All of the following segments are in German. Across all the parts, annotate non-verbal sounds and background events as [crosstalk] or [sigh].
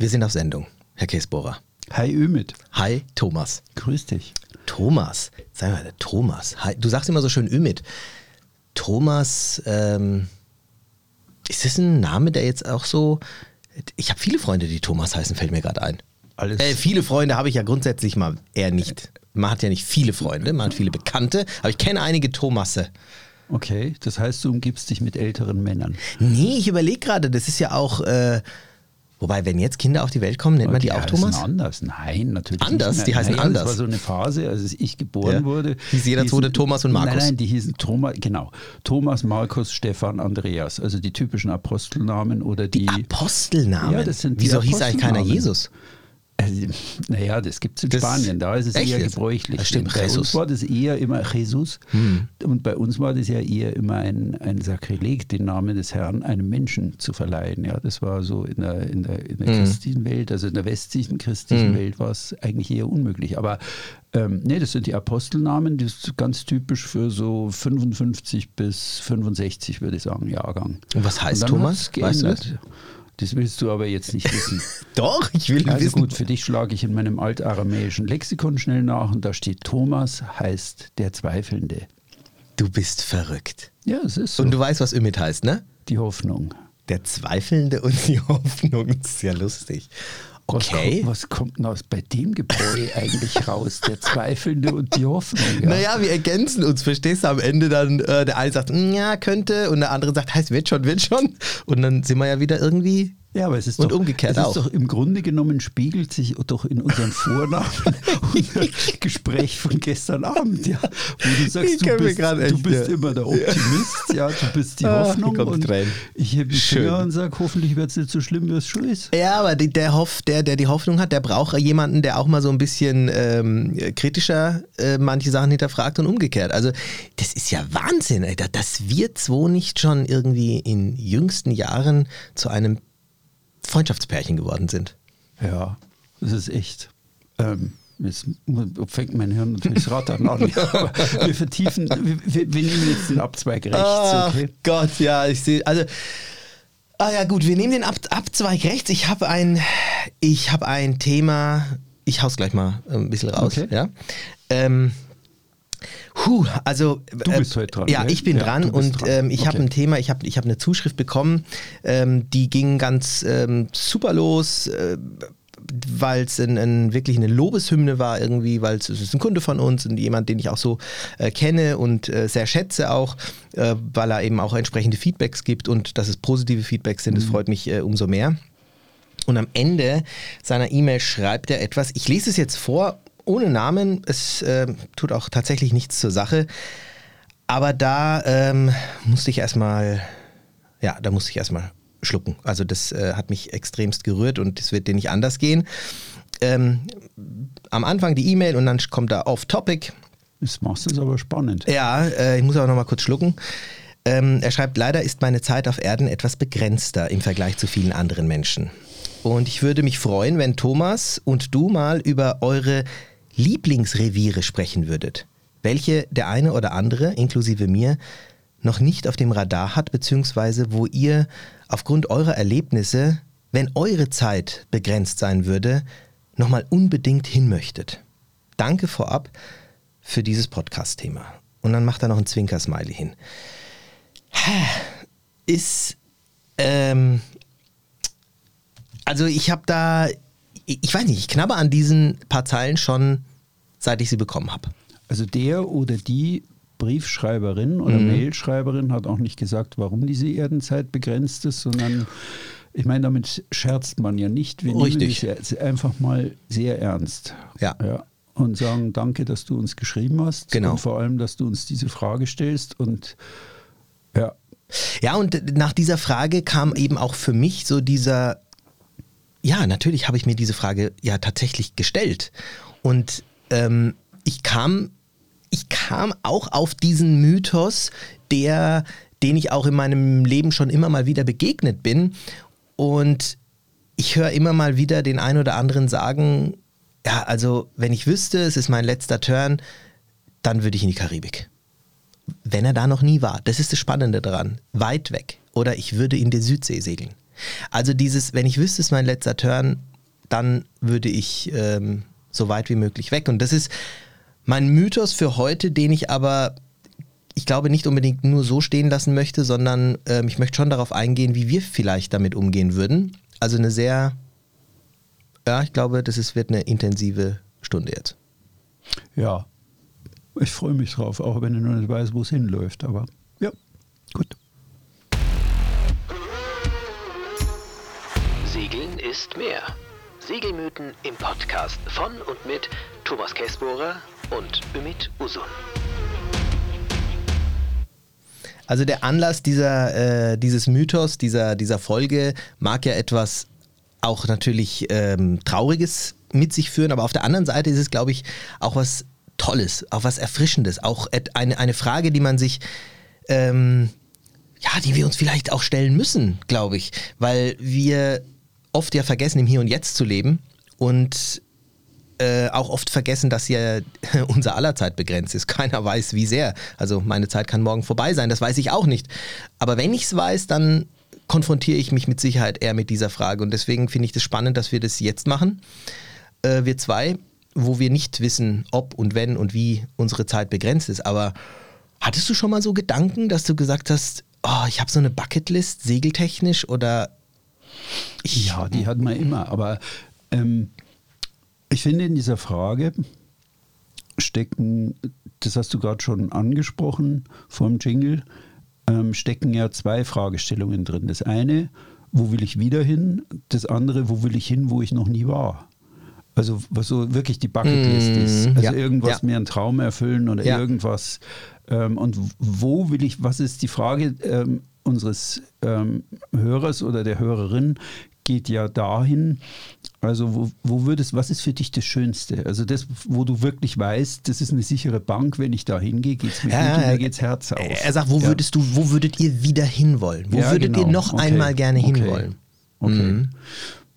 Wir sind auf Sendung, Herr Käsbohrer. Hi Ümit. Hi Thomas. Grüß dich. Thomas, sag mal, Thomas. Hi, du sagst immer so schön Ümit. Thomas, ähm, ist das ein Name, der jetzt auch so. Ich habe viele Freunde, die Thomas heißen, fällt mir gerade ein. Alles. Äh, viele Freunde habe ich ja grundsätzlich mal eher nicht. Man hat ja nicht viele Freunde, man hat viele Bekannte, aber ich kenne einige Thomasse. Okay, das heißt, du umgibst dich mit älteren Männern. Nee, ich überlege gerade, das ist ja auch. Äh, wobei, wenn jetzt Kinder auf die Welt kommen, nennt man die auch heißen Thomas? anders. Nein, natürlich Anders? nicht. Die heißen naja, anders? Das war so eine Phase, als ich geboren Ja. wurde. Hieß jeder zweite Thomas und Markus? Nein, nein, die hießen Thomas, genau. Thomas, Markus, Stefan, Andreas. Also die typischen Apostelnamen oder die. Apostelnamen. Ja, das sind die Wieso hieß eigentlich keiner. Jesus? Also, naja, das gibt es in Das- Spanien, da ist es eher jetzt? gebräuchlich. Das stimmt, bei Jesus. uns war das eher immer Jesus und bei uns war das ja eher immer ein, ein Sakrileg, den Namen des Herrn einem Menschen zu verleihen. Ja, das war so in der, in der, in der christlichen Welt, also in der westlichen christlichen Welt war es eigentlich eher unmöglich. Aber ähm, nee, das sind die Apostelnamen, das ist ganz typisch für so 55 bis 65, würde ich sagen, Jahrgang. Und was heißt Und Thomas? Weißt du geändert. Das willst du aber jetzt nicht wissen. [laughs] Doch, ich will Also wissen. gut, für dich schlage ich in meinem altaramäischen Lexikon schnell nach und da steht Thomas heißt der Zweifelnde. Du bist verrückt. Ja, es ist so. Und du weißt, was Ümit heißt, ne? die Hoffnung. Der Zweifelnde und die [laughs] Hoffnung. Das ist ja lustig. Okay. Was kommt, was kommt denn aus bei dem Gebräu [laughs] eigentlich raus? Der Zweifelnde und die Hoffnung. Ja. Naja, wir ergänzen uns, verstehst du? Am Ende dann, äh, der eine sagt, "Mm, ja, könnte, und der andere sagt, heißt, wird schon, wird schon. Und dann sind wir ja wieder irgendwie. Ja, aber es ist Und doch, umgekehrt es auch. ist doch im Grunde genommen spiegelt sich doch in unserem Vornamen [laughs] unser Gespräch von gestern Abend, ja, wo du sagst, du bist, du bist ja. immer der Optimist, ja, du bist die Ah, Hoffnung und ich hebe die Schön. Finger und sage, hoffentlich wird es nicht so schlimm, wie es schon ist. Ja, aber die, der, Hoff, der, der die Hoffnung hat, der braucht jemanden, der auch mal so ein bisschen ähm, kritischer äh, manche Sachen hinterfragt und umgekehrt. Also, das ist ja Wahnsinn, Alter, dass wir zwei nicht schon irgendwie in jüngsten Jahren zu einem Freundschaftspärchen geworden sind. Ja, das ist echt. Ähm, jetzt fängt mein Hirn natürlich das Rattern an. [laughs] Wir vertiefen, wir, wir, nehmen jetzt den Abzweig rechts, Ach okay? Gott, ja, ich sehe, also, ah ja gut, wir nehmen den Ab Abzweig rechts. Ich habe ein, ich habe ein Thema, ich hau's gleich mal ein bisschen raus, Okay. ja. Ähm, Puh, also Du bist heute dran, Ja, gell? ich bin Ja, dran und dran. ähm, ich habe Okay. ein Thema, ich habe ich hab eine Zuschrift bekommen, ähm, die ging ganz ähm, super los, äh, weil es ein, ein, wirklich eine Lobeshymne war irgendwie, weil es ist ein Kunde von uns und jemand, den ich auch so äh, kenne und äh, sehr schätze auch, äh, weil er eben auch entsprechende Feedbacks gibt und dass es positive Feedbacks sind, das freut mich äh, umso mehr. Und am Ende seiner E-Mail schreibt er etwas. Ich lese es jetzt vor, ohne Namen. Es äh, tut auch tatsächlich nichts zur Sache. Aber da ähm, musste ich erstmal, ja, da musste ich erstmal schlucken. Also das äh, hat mich extremst gerührt und es wird dir nicht anders gehen. Ähm, am Anfang die E-Mail und dann kommt da off-topic. Das machst du aber spannend. Ja, äh, ich muss aber noch mal kurz schlucken. Ähm, er schreibt, leider ist meine Zeit auf Erden etwas begrenzter im Vergleich zu vielen anderen Menschen. Und ich würde mich freuen, wenn Thomas und du mal über eure Lieblingsreviere sprechen würdet. Welche der eine oder andere, inklusive mir, noch nicht auf dem Radar hat, beziehungsweise wo ihr aufgrund eurer Erlebnisse, wenn eure Zeit begrenzt sein würde, nochmal unbedingt hin möchtet. Danke vorab für dieses Podcast-Thema. Und dann macht er noch ein Zwinker-Smiley hin. Ist, ähm, also ich habe da, ich weiß nicht, ich knabber an diesen paar Zeilen schon, seit ich sie bekommen habe. Also der oder die Briefschreiberin oder Mhm. Mailschreiberin hat auch nicht gesagt, warum diese Erdenzeit begrenzt ist, sondern ich meine, damit scherzt man ja nicht. Wir Richtig. nehmen ja einfach mal sehr ernst. Ja. Und sagen, danke, dass du uns geschrieben hast. Genau. Und vor allem, dass du uns diese Frage stellst. Und ja, Ja, und nach dieser Frage kam eben auch für mich so dieser, ja, natürlich habe ich mir diese Frage ja tatsächlich gestellt. Und ähm, ich kam, ich kam auch auf diesen Mythos, der, den ich auch in meinem Leben schon immer mal wieder begegnet bin. Und ich höre immer mal wieder den einen oder anderen sagen, ja, also wenn ich wüsste, es ist mein letzter Turn, dann würde ich in die Karibik wenn er da noch nie war. Das ist das Spannende daran. Weit weg. Oder ich würde in der Südsee segeln. Also dieses, wenn ich wüsste, es ist mein letzter Turn, dann würde ich ähm, so weit wie möglich weg. Und das ist mein Mythos für heute, den ich aber, ich glaube, nicht unbedingt nur so stehen lassen möchte, sondern ähm, ich möchte schon darauf eingehen, wie wir vielleicht damit umgehen würden. Also eine sehr, ja, ich glaube, das ist, wird eine intensive Stunde jetzt. Ja, ich freue mich drauf, auch wenn ich noch nicht weiß, wo es hinläuft. Aber ja, gut. Ist mehr. Segelmythen im Podcast von und mit Thomas Käsbohrer und Ümit Usun. Also der Anlass dieser, äh, dieses Mythos, dieser, dieser Folge mag ja etwas auch natürlich ähm, Trauriges mit sich führen, aber auf der anderen Seite ist es, glaube ich, auch was Tolles, auch was Erfrischendes, auch eine, eine Frage, die man sich, ähm, ja, die wir uns vielleicht auch stellen müssen, glaube ich, weil wir oft ja vergessen, im Hier und Jetzt zu leben und äh, auch oft vergessen, dass ja [laughs] unser aller Zeit begrenzt ist. Keiner weiß, wie sehr. Also meine Zeit kann morgen vorbei sein, das weiß ich auch nicht. Aber wenn ich es weiß, dann konfrontiere ich mich mit Sicherheit eher mit dieser Frage. Und deswegen finde ich es das spannend, dass wir das jetzt machen. Äh, wir zwei, wo wir nicht wissen, ob und wenn und wie unsere Zeit begrenzt ist. Aber hattest du schon mal so Gedanken, dass du gesagt hast, oh, ich habe so eine Bucketlist, segeltechnisch oder ja, die hat man immer. Aber ähm, ich finde, in dieser Frage stecken, das hast du gerade schon angesprochen vom Jingle, ähm, stecken ja zwei Fragestellungen drin. Das eine, wo will ich wieder hin? Das andere, wo will ich hin, wo ich noch nie war? Also was so wirklich die Bucketlist mm, ist. Also ja, irgendwas ja. mir einen Traum erfüllen oder ja. irgendwas. Ähm, und wo will ich, was ist die Frage ähm, unseres ähm, Hörers oder der Hörerin, geht ja dahin, also wo, wo würdest, was ist für dich das Schönste? Also das, wo du wirklich weißt, das ist eine sichere Bank, wenn ich da hingehe, geht es mir ja, gut und mir geht's Herz auf. Er sagt, wo ja. würdest du, wo würdet ihr wieder hinwollen? Wo ja, würdet genau. ihr noch okay. einmal gerne okay. hinwollen? Okay. Mhm.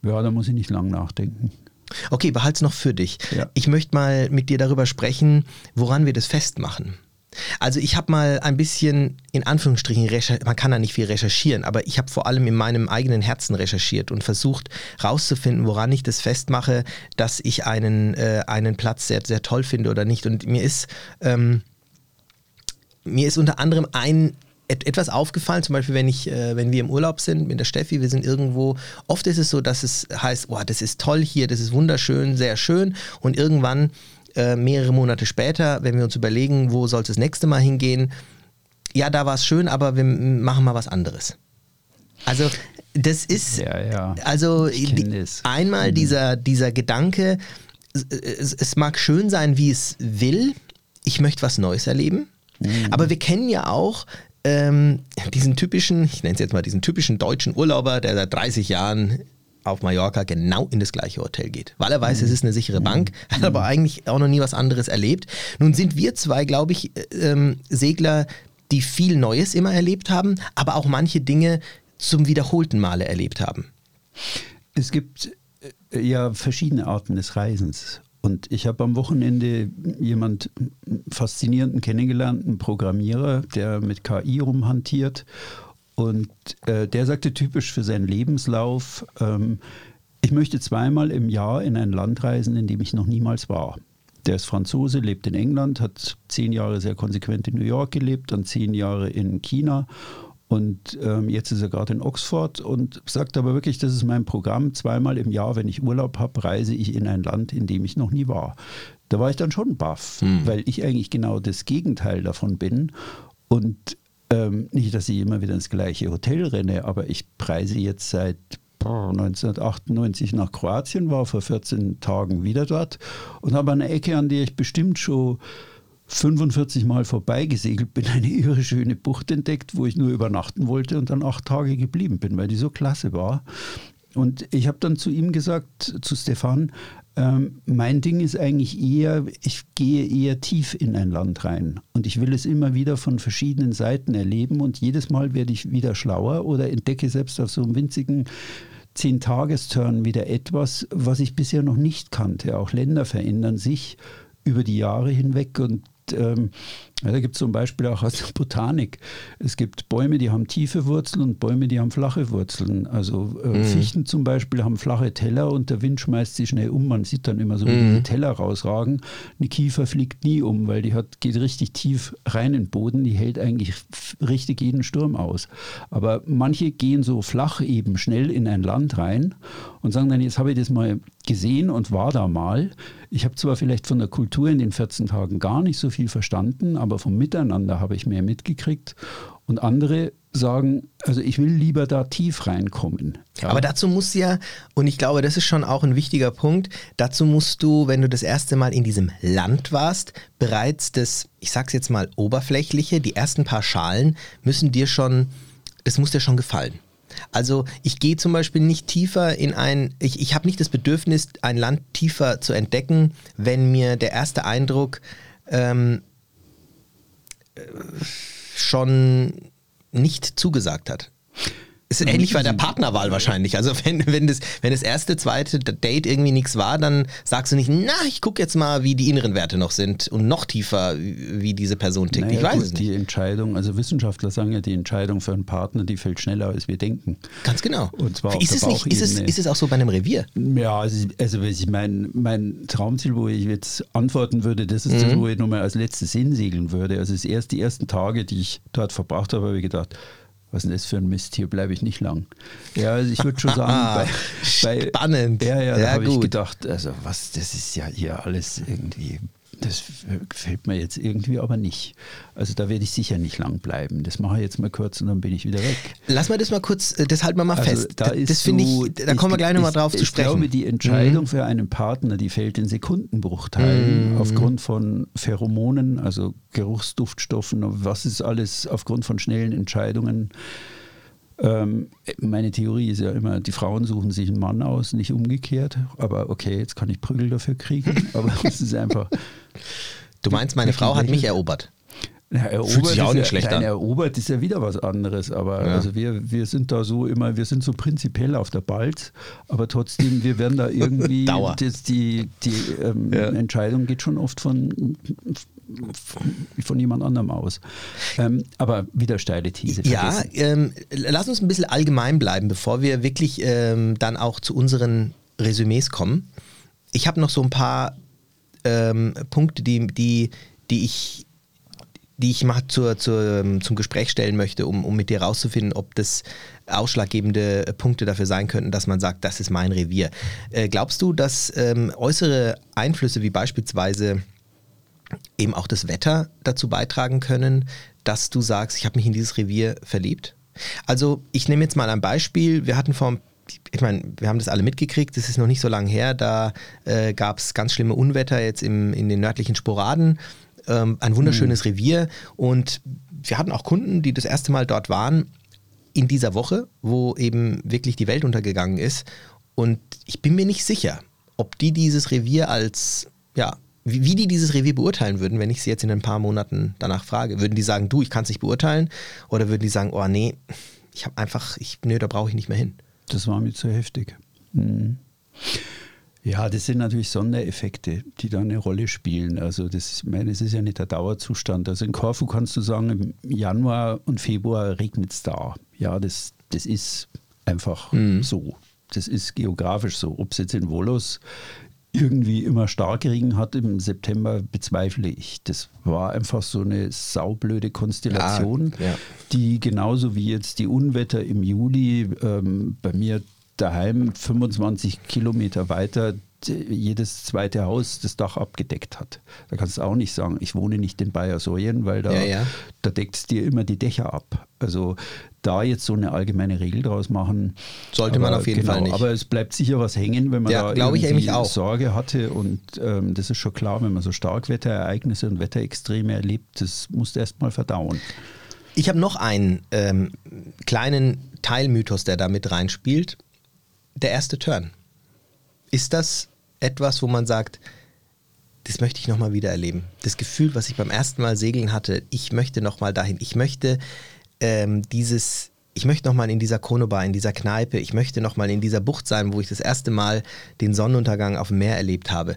Ja, da muss ich nicht lang nachdenken. Okay, behalte es noch für dich. Ich möchte mal mit dir darüber sprechen, woran wir das festmachen. Also ich habe mal ein bisschen in Anführungsstrichen recherchiert, man kann da nicht viel recherchieren, aber ich habe vor allem in meinem eigenen Herzen recherchiert und versucht herauszufinden, woran ich das festmache, dass ich einen, äh, einen Platz sehr, sehr toll finde oder nicht. Und mir ist, ähm, mir ist unter anderem ein etwas aufgefallen, zum Beispiel, wenn ich, äh, wenn wir im Urlaub sind mit der Steffi, wir sind irgendwo, oft ist es so, dass es heißt, oh, das ist toll hier, das ist wunderschön, sehr schön und irgendwann äh, mehrere Monate später, wenn wir uns überlegen, wo soll es das nächste Mal hingehen, ja, da war es schön, aber wir machen mal was anderes. Also das ist, ja, ja. also die, einmal mhm. dieser, dieser Gedanke, es, es, mag schön sein, wie es will, ich möchte was Neues erleben, mhm. aber wir kennen ja auch ähm, diesen typischen, ich nenne es jetzt mal diesen typischen deutschen Urlauber, der seit 30 Jahren auf Mallorca genau in das gleiche Hotel geht, weil er weiß, mhm. es ist eine sichere Bank, [laughs] hat mhm. aber eigentlich auch noch nie was anderes erlebt. Nun sind wir zwei, glaube ich, äh, ähm, Segler, die viel Neues immer erlebt haben, aber auch manche Dinge zum wiederholten Male erlebt haben. Es gibt äh, ja verschiedene Arten des Reisens. Und ich habe am Wochenende jemand faszinierenden kennengelernt, einen Programmierer, der mit KI rumhantiert und äh, der sagte typisch für seinen Lebenslauf, ähm, ich möchte zweimal im Jahr in ein Land reisen, in dem ich noch niemals war. Der ist Franzose, lebt in England, hat zehn Jahre sehr konsequent in New York gelebt, dann zehn Jahre in China und ähm, jetzt ist er gerade in Oxford und sagt aber wirklich, das ist mein Programm. Zweimal im Jahr, wenn ich Urlaub habe, reise ich in ein Land, in dem ich noch nie war. Da war ich dann schon baff, hm. weil ich eigentlich genau das Gegenteil davon bin. Und ähm, nicht, dass ich immer wieder ins gleiche Hotel renne, aber ich preise jetzt seit 1998 nach Kroatien, war vor 14 Tagen wieder dort und habe eine Ecke, an der ich bestimmt schon 45 Mal vorbeigesegelt bin, eine irre schöne Bucht entdeckt, wo ich nur übernachten wollte und dann acht Tage geblieben bin, weil die so klasse war. Und ich habe dann zu ihm gesagt, zu Stefan, ähm, mein Ding ist eigentlich eher, ich gehe eher tief in ein Land rein. Und ich will es immer wieder von verschiedenen Seiten erleben. Und jedes Mal werde ich wieder schlauer oder entdecke selbst auf so einem winzigen Zehn-Tagesturn wieder etwas, was ich bisher noch nicht kannte. Auch Länder verändern sich über die Jahre hinweg. Und ähm, ja, da gibt es zum Beispiel auch aus der Botanik. Es gibt Bäume, die haben tiefe Wurzeln und Bäume, die haben flache Wurzeln. Also äh, mhm. Fichten zum Beispiel haben flache Teller und der Wind schmeißt sie schnell um. Man sieht dann immer so, wie mhm. die Teller rausragen. Eine Kiefer fliegt nie um, weil die hat, geht richtig tief rein in den Boden. Die hält eigentlich richtig jeden Sturm aus. Aber manche gehen so flach eben schnell in ein Land rein und sagen dann, jetzt habe ich das mal gesehen und war da mal. Ich habe zwar vielleicht von der Kultur in den 14 Tagen gar nicht so viel verstanden, aber vom Miteinander habe ich mehr mitgekriegt. Und andere sagen, also ich will lieber da tief reinkommen. Ja. Aber dazu musst du ja, und ich glaube, das ist schon auch ein wichtiger Punkt, dazu musst du, wenn du das erste Mal in diesem Land warst, bereits das, ich sag's jetzt mal, oberflächliche, die ersten paar Schalen müssen dir schon, das muss dir schon gefallen. Also ich gehe zum Beispiel nicht tiefer in ein, ich, ich habe nicht das Bedürfnis, ein Land tiefer zu entdecken, wenn mir der erste Eindruck ähm, äh, schon nicht zugesagt hat. Ist ähnlich bei der Partnerwahl wahrscheinlich. Also wenn, wenn, das, wenn das erste, zweite Date irgendwie nichts war, dann sagst du nicht, na, ich gucke jetzt mal, wie die inneren Werte noch sind und noch tiefer, wie diese Person tickt. Naja, ich weiß es nicht. Die Entscheidung, also Wissenschaftler sagen ja, die Entscheidung für einen Partner, die fällt schneller, als wir denken. Ganz genau. Und zwar ist, es nicht, ist, es, ist es auch so bei einem Revier? Ja, also, also ich mein, mein Traumziel, wo ich jetzt antworten würde, das ist mhm. das, wo ich nochmal als letztes hinsegeln würde. Also es erst die ersten Tage, die ich dort verbracht habe, habe ich gedacht, was ist denn das für ein Mist, hier bleibe ich nicht lang. Ja, also ich würde schon [laughs] sagen, bei, bei, Spannend. Ja, ja, da habe ich gedacht, also was, das ist ja hier alles irgendwie das gefällt mir jetzt irgendwie aber nicht. Also da werde ich sicher nicht lang bleiben. Das mache ich jetzt mal kurz und dann bin ich wieder weg. Lass mal das mal kurz, äh, das halten wir mal also fest. Da das finde so, ich, da kommen wir gleich nochmal drauf ich, zu sprechen. Ich glaube, die Entscheidung mhm. für einen Partner, die fällt in Sekundenbruchteilen mhm. aufgrund von Pheromonen, also Geruchsduftstoffen, was ist alles aufgrund von schnellen Entscheidungen ähm, meine Theorie ist ja immer, die Frauen suchen sich einen Mann aus, nicht umgekehrt. Aber okay, jetzt kann ich Prügel dafür kriegen. [laughs] Aber es ist einfach. Du meinst, meine Frau hat mich erobert? Ja, erobert Fühlt sich auch nicht ja, schlecht an. Erobert ist ja wieder was anderes, aber ja. also wir, wir sind da so immer, wir sind so prinzipiell auf der Balz, aber trotzdem, wir werden da irgendwie, [laughs] Dauer. Das, die, die ähm, ja. Entscheidung geht schon oft von, von jemand anderem aus. Ähm, aber wieder steile These. Ja, ähm, lass uns ein bisschen allgemein bleiben, bevor wir wirklich ähm, dann auch zu unseren Resümees kommen. Ich habe noch so ein paar ähm, Punkte, die, die, die ich die ich mal zur, zur, ähm, zum Gespräch stellen möchte, um, um mit dir rauszufinden, ob das ausschlaggebende Punkte dafür sein könnten, dass man sagt, das ist mein Revier. Äh, glaubst du, dass ähm, äußere Einflüsse wie beispielsweise eben auch das Wetter dazu beitragen können, dass du sagst, ich habe mich in dieses Revier verliebt? Also ich nehme jetzt mal ein Beispiel. Wir hatten vor ich meine, wir haben das alle mitgekriegt, das ist noch nicht so lange her, da äh, gab es ganz schlimme Unwetter jetzt im, in den nördlichen Sporaden. Ähm, ein wunderschönes mhm. Revier und wir hatten auch Kunden, die das erste Mal dort waren in dieser Woche, wo eben wirklich die Welt untergegangen ist. Und ich bin mir nicht sicher, ob die dieses Revier als, ja, wie, wie die dieses Revier beurteilen würden, wenn ich sie jetzt in ein paar Monaten danach frage. Würden die sagen, du, ich kann es nicht beurteilen? Oder würden die sagen, oh nee, ich habe einfach, ich, nö, da brauche ich nicht mehr hin? Das war mir zu heftig. Mhm. Ja, das sind natürlich Sondereffekte, die da eine Rolle spielen. Also das, ich meine, es ist ja nicht der Dauerzustand. Also in Korfu kannst du sagen, im Januar und Februar regnet es da. Ja, das, das ist einfach mhm. so. Das ist geografisch so. Ob es jetzt in Volos irgendwie immer stark Regen hat im September, bezweifle ich. Das war einfach so eine saublöde Konstellation, ja, ja. die genauso wie jetzt die Unwetter im Juli ähm, bei mir daheim 25 Kilometer weiter jedes zweite Haus das Dach abgedeckt hat. Da kannst du auch nicht sagen, ich wohne nicht in Bayersoien, weil da, ja, ja. da deckt es dir immer die Dächer ab. Also da jetzt so eine allgemeine Regel draus machen. Sollte aber, man auf jeden genau, Fall nicht. Aber es bleibt sicher was hängen, wenn man ja, da irgendwie Sorge hatte. Und ähm, das ist schon klar, wenn man so Starkwetterereignisse und Wetterextreme erlebt, das muss erst mal verdauen. Ich habe noch einen ähm, kleinen Teilmythos, der da mit reinspielt. Der erste Turn. Ist das etwas, wo man sagt, das möchte ich nochmal wieder erleben. Das Gefühl, was ich beim ersten Mal segeln hatte, ich möchte nochmal dahin. Ich möchte ähm, dieses, ich möchte nochmal in dieser Konobar, in dieser Kneipe, ich möchte nochmal in dieser Bucht sein, wo ich das erste Mal den Sonnenuntergang auf dem Meer erlebt habe.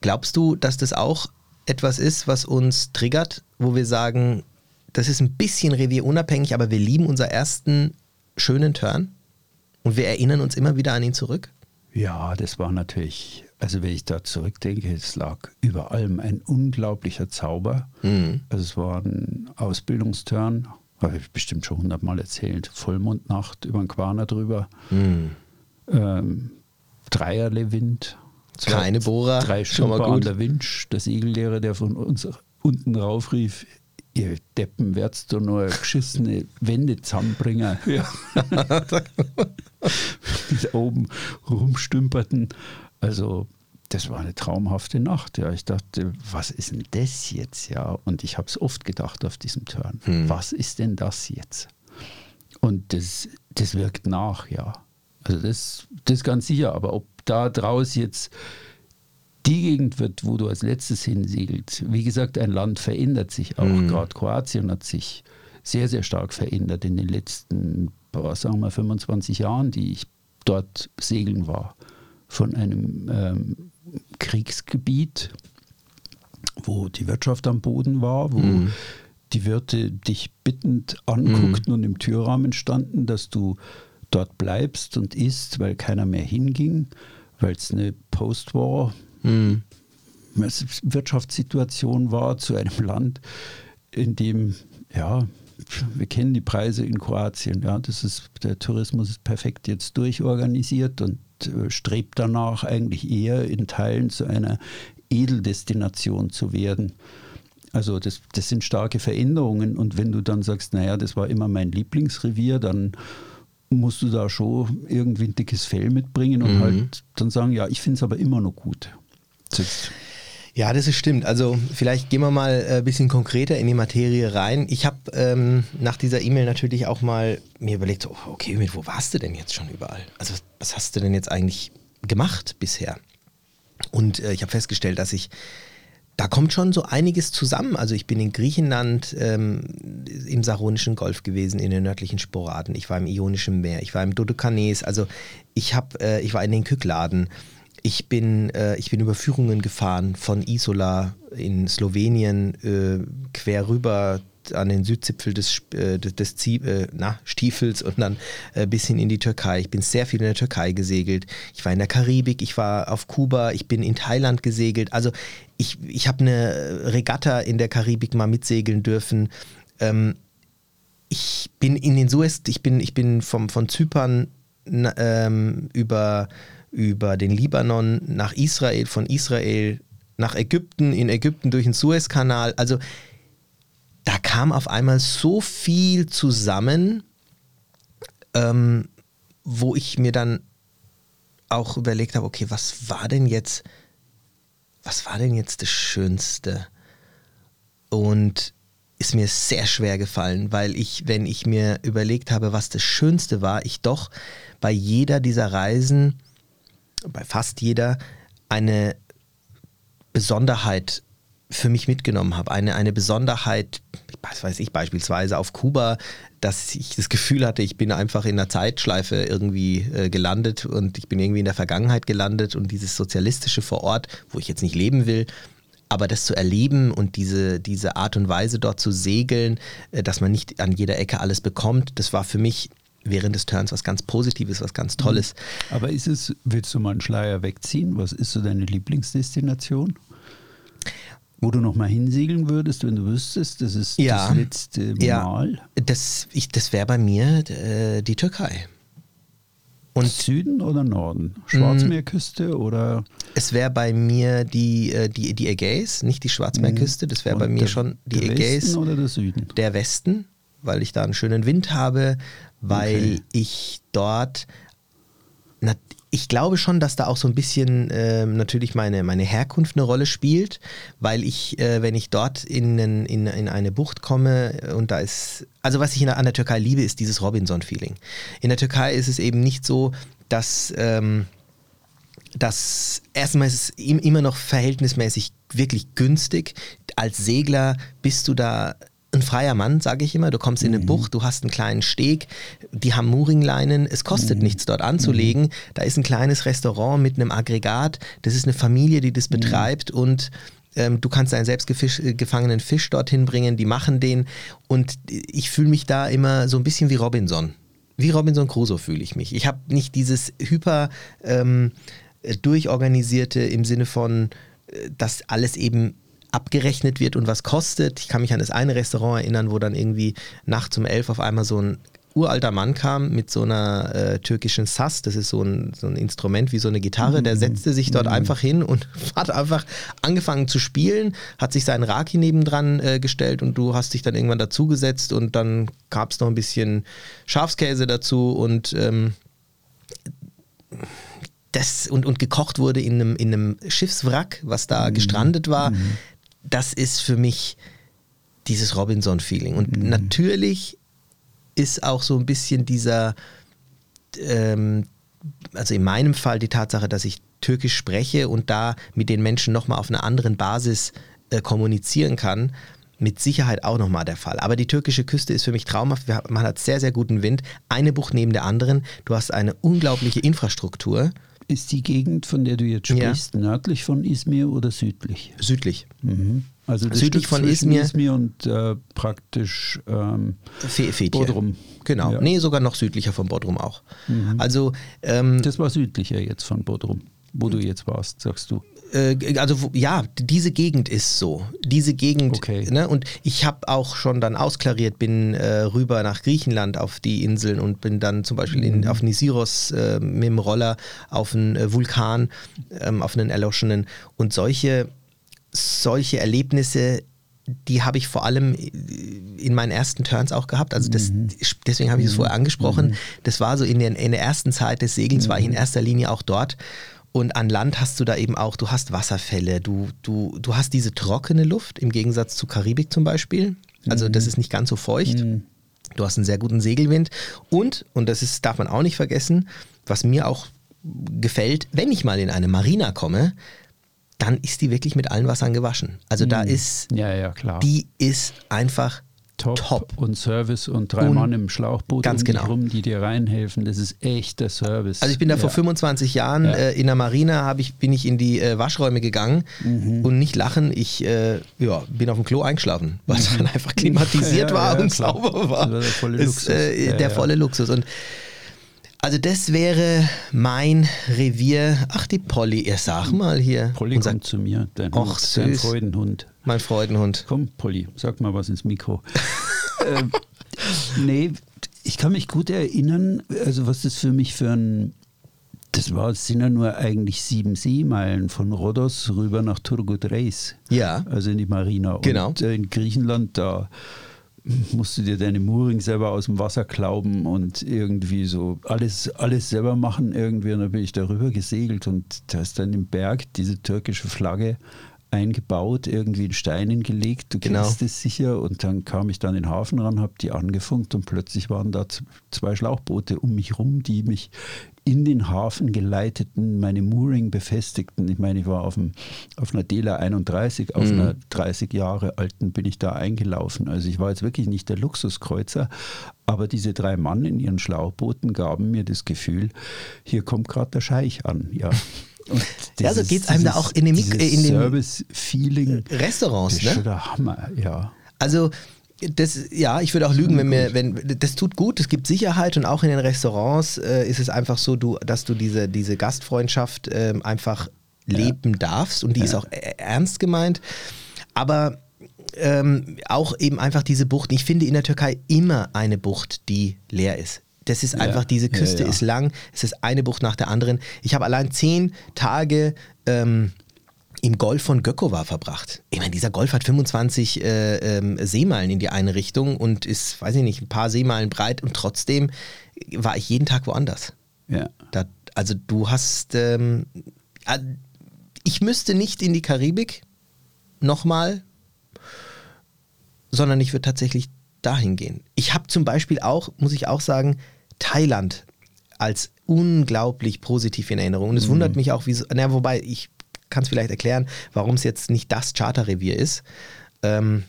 Glaubst du, dass das auch etwas ist, was uns triggert, wo wir sagen, das ist ein bisschen revierunabhängig, aber wir lieben unseren ersten schönen Turn und wir erinnern uns immer wieder an ihn zurück? Ja, das war natürlich, also wenn ich da zurückdenke, es lag über allem ein unglaublicher Zauber. Mhm. Also es war ein Ausbildungsturn, habe ich bestimmt schon hundertmal erzählt, Vollmondnacht über den Quaner drüber, mhm. ähm, Dreierlewind, keine Bohrer, drei Stümper an der Winch, der Segellehrer, der von uns unten rauf rief, ihr Deppen, werdst du nur geschissene Wände zusammenbringen. [laughs] Ja. [laughs] Die oben rumstümperten. Also das war eine traumhafte Nacht. Ja, ich dachte, was ist denn das jetzt? Ja, und ich habe es oft gedacht auf diesem Turn. Hm. Was ist denn das jetzt? Und das, das wirkt nach, ja. Also das, das ist ganz sicher. Aber ob da draus jetzt die Gegend wird, wo du als letztes hinsegelt. Wie gesagt, ein Land verändert sich auch. Mhm. Gerade Kroatien hat sich sehr, sehr stark verändert in den letzten, sagen wir, 25 Jahren, die ich dort segeln war. Von einem ähm, Kriegsgebiet, wo die Wirtschaft am Boden war, wo mhm. die Wirte dich bittend anguckten mhm. und im Türrahmen standen, dass du dort bleibst und isst, weil keiner mehr hinging, weil es eine Post-War mhm. Wirtschaftssituation war zu einem Land, in dem, ja, wir kennen die Preise in Kroatien, ja, das ist, der Tourismus ist perfekt jetzt durchorganisiert und strebt danach eigentlich eher in Teilen zu einer Edeldestination zu werden. Also das, das sind starke Veränderungen und wenn du dann sagst, naja, das war immer mein Lieblingsrevier, dann musst du da schon irgendwie ein dickes Fell mitbringen und mhm. halt dann sagen, ja, ich finde es aber immer noch gut sitzt. Ja, das ist stimmt. Also vielleicht gehen wir mal ein äh, bisschen konkreter in die Materie rein. Ich habe ähm, nach dieser E-Mail natürlich auch mal mir überlegt, so, okay, wo warst du denn jetzt schon überall? Also was hast du denn jetzt eigentlich gemacht bisher? Und äh, ich habe festgestellt, dass ich, da kommt schon so einiges zusammen. Also ich bin in Griechenland ähm, im Saronischen Golf gewesen, in den nördlichen Sporaden. Ich war im Ionischen Meer, ich war im Dodokanes. Also ich, hab, äh, ich war in den Kykladen. Ich bin, äh, ich bin über Führungen gefahren von Isola in Slowenien äh, quer rüber an den Südzipfel des, äh, des, des äh, na, Stiefels und dann äh, bis hin in die Türkei. Ich bin sehr viel in der Türkei gesegelt. Ich war in der Karibik, ich war auf Kuba, ich bin in Thailand gesegelt. Also ich, ich habe eine Regatta in der Karibik mal mitsegeln dürfen. Ähm, ich bin in den Suez, ich bin, ich bin vom, von Zypern ähm, über über den Libanon nach Israel, von Israel nach Ägypten, in Ägypten durch den Suezkanal. Also da kam auf einmal so viel zusammen, ähm, wo ich mir dann auch überlegt habe, okay, was war denn jetzt, was war denn jetzt das Schönste? Und ist mir sehr schwer gefallen, weil ich, wenn ich mir überlegt habe, was das Schönste war, ich doch bei jeder dieser Reisen bei fast jeder eine Besonderheit für mich mitgenommen habe. Eine, eine Besonderheit, was weiß ich, beispielsweise auf Kuba, dass ich das Gefühl hatte, ich bin einfach in einer Zeitschleife irgendwie äh, gelandet und ich bin irgendwie in der Vergangenheit gelandet und dieses Sozialistische vor Ort, wo ich jetzt nicht leben will, aber das zu erleben und diese, diese Art und Weise dort zu segeln, äh, dass man nicht an jeder Ecke alles bekommt, das war für mich während des Turns was ganz Positives, was ganz Tolles. Mhm. Aber ist es, willst du mal einen Schleier wegziehen? Was ist so deine Lieblingsdestination? Wo du nochmal hinsegeln würdest, wenn du wüsstest, das ist ja, das letzte ja, Mal? Das, das wäre bei mir äh, die Türkei. Und Süden oder Norden? Schwarzmeerküste oder? Es wäre bei mir die, äh, die, die Ägäis, nicht die Schwarzmeerküste. Das wäre bei mir der, schon die der Ägäis. Westen oder der Süden? Der Westen, weil ich da einen schönen Wind habe, weil okay. ich dort, na, ich glaube schon, dass da auch so ein bisschen äh, natürlich meine, meine Herkunft eine Rolle spielt, weil ich, äh, wenn ich dort in, in, in eine Bucht komme und da ist, also was ich in, an der Türkei liebe, ist dieses Robinson-Feeling. In der Türkei ist es eben nicht so, dass... Ähm, dass erstmal ist es immer noch verhältnismäßig wirklich günstig. Als Segler bist du da ein freier Mann, sage ich immer. Du kommst in eine mhm. Bucht, du hast einen kleinen Steg, die haben Mooringleinen, es kostet mhm. nichts dort anzulegen. Mhm. Da ist ein kleines Restaurant mit einem Aggregat, das ist eine Familie, die das mhm. betreibt und Ähm, du kannst einen selbst äh, gefangenen Fisch dorthin bringen, die machen den. Und ich fühle mich da immer so ein bisschen wie Robinson. Wie Robinson Crusoe fühle ich mich. Ich habe nicht dieses hyper ähm, durchorganisierte im Sinne von, äh, dass alles eben abgerechnet wird und was kostet. Ich kann mich an das eine Restaurant erinnern, wo dann irgendwie nachts um elf auf einmal so ein uralter Mann kam mit so einer äh, türkischen Sass, das ist so ein, so ein Instrument wie so eine Gitarre, der setzte sich dort einfach hin und [laughs] hat einfach angefangen zu spielen, hat sich seinen Raki nebendran äh, gestellt und du hast dich dann irgendwann dazugesetzt und dann gab es noch ein bisschen Schafskäse dazu und ähm, das und, und gekocht wurde in einem, in einem Schiffswrack, was da gestrandet war. Das ist für mich dieses Robinson-Feeling. Und natürlich ist auch so ein bisschen dieser, ähm, also in meinem Fall die Tatsache, dass ich Türkisch spreche und da mit den Menschen nochmal auf einer anderen Basis äh, kommunizieren kann, mit Sicherheit auch nochmal der Fall. Aber die türkische Küste ist für mich traumhaft. Man hat sehr, sehr guten Wind. Eine Bucht neben der anderen. Du hast eine unglaubliche Infrastruktur. Ist die Gegend, von der du jetzt Ja. sprichst, nördlich von Izmir oder südlich? Südlich. Mhm. Also das Südlich Stück von Izmir. Izmir und äh, praktisch ähm, Fe. Bodrum. Genau. Ja. Nee, sogar noch südlicher von Bodrum auch. Also, ähm, Das war südlicher jetzt von Bodrum, wo du jetzt warst, sagst du. Äh, also ja, diese Gegend ist so. Diese Gegend. Okay. Ne? Und ich habe auch schon dann ausklariert, bin äh, rüber nach Griechenland auf die Inseln und bin dann zum Beispiel in, auf Nisiros äh, mit dem Roller auf einen äh, Vulkan, ähm, auf einen erloschenen. Und solche, solche Erlebnisse, die habe ich vor allem in meinen ersten Turns auch gehabt. Also das, deswegen habe ich es vorher angesprochen. Das war so in, den, in der ersten Zeit des Segelns, war ich in erster Linie auch dort. Und an Land hast du da eben auch, du hast Wasserfälle, du, du, du hast diese trockene Luft im Gegensatz zu Karibik zum Beispiel. Also das ist nicht ganz so feucht. Du hast einen sehr guten Segelwind. Und, und das ist, darf man auch nicht vergessen, was mir auch gefällt, wenn ich mal in eine Marina komme, dann ist die wirklich mit allen Wassern gewaschen. Also da ist, Ja, ja, klar. die ist einfach top, top. und Service und drei Und- Mann im Schlauchboot Ganz um genau. rum, die dir reinhelfen. Das ist echt der Service. Also ich bin da vor ja. 25 Jahren Ja. äh, in der Marina, ich, bin ich in die äh, Waschräume gegangen Mhm. und nicht lachen, ich äh, ja, bin auf dem Klo eingeschlafen, weil es dann einfach klimatisiert [laughs] Mhm. War und sauber war. Das war der volle Ist, Luxus. äh, der volle Luxus. Und also das wäre mein Revier. Ach, die Polly, ihr sag mal hier. Polly kommt zu mir, dein, Och, Hund, dein süß. Freudenhund. mein Freudenhund. Komm, Polly, sag mal was ins Mikro. [laughs] ähm, nee, ich kann mich gut erinnern, also was das für mich für ein, das war, es sind ja nur eigentlich sieben Seemeilen von Rhodos rüber nach Turgut Reis. Ja. Also in die Marina. Genau. Und äh, in Griechenland, da musst du dir deine Mooring selber aus dem Wasser klauben und irgendwie so alles, alles selber machen irgendwie. Und dann bin ich darüber gesegelt und da ist dann im Berg diese türkische Flagge eingebaut, irgendwie in Steinen gelegt. Du Genau. kennst es sicher. Und dann kam ich dann in den Hafen ran, habe die angefunkt und plötzlich waren da zwei Schlauchboote um mich rum, die mich in den Hafen geleiteten, meine Mooring befestigten. Ich meine, ich war auf, dem, auf einer Dela 31, auf Mhm. einer 30 Jahre alten bin ich da eingelaufen. Also ich war jetzt wirklich nicht der Luxuskreuzer, aber diese drei Mann in ihren Schlauchbooten gaben mir das Gefühl, hier kommt gerade der Scheich an. Ja. [laughs] Und Ja, so geht's einem da auch in dieses äh, in Service-Feeling. Restaurants, Das ist schon ne? der Hammer, ja. Also das, ja, ich würde auch lügen, wenn mir, wenn das tut gut, es gibt Sicherheit und auch in den Restaurants äh, ist es einfach so, du, dass du diese, diese Gastfreundschaft ähm, einfach leben darfst und die ist auch äh, ernst gemeint. Aber ähm, auch eben einfach diese Buchten. Ich finde in der Türkei immer eine Bucht, die leer ist. Das ist einfach, diese Küste ist lang, es ist eine Bucht nach der anderen. Ich habe allein zehn Tage ähm, im Golf von Gökova verbracht. Ich meine, dieser Golf hat 25 äh, ähm, Seemeilen in die eine Richtung und ist, weiß ich nicht, ein paar Seemeilen breit und trotzdem war ich jeden Tag woanders. ja. Da, also du hast, ähm, äh, ich müsste nicht in die Karibik nochmal, sondern ich würde tatsächlich dahin gehen. Ich habe zum Beispiel auch, muss ich auch sagen, Thailand als unglaublich positiv in Erinnerung. Und es wundert mich auch, wie, na, wobei ich kann es vielleicht erklären, warum es jetzt nicht das Charterrevier ist. Ähm,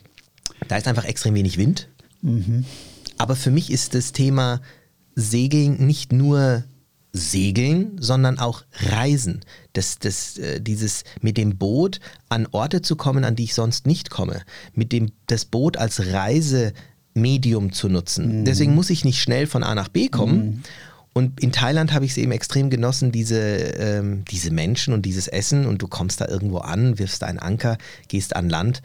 da ist einfach extrem wenig Wind. Aber für mich ist das Thema Segeln nicht nur Segeln, sondern auch Reisen. Das, das, äh, dieses mit dem Boot an Orte zu kommen, an die ich sonst nicht komme. Mit dem das Boot als Reisemedium zu nutzen. Mhm. Deswegen muss ich nicht schnell von A nach B kommen. Mhm. Und in Thailand habe ich es eben extrem genossen, diese, ähm, diese Menschen und dieses Essen. Und du kommst da irgendwo an, wirfst einen Anker, gehst an Land,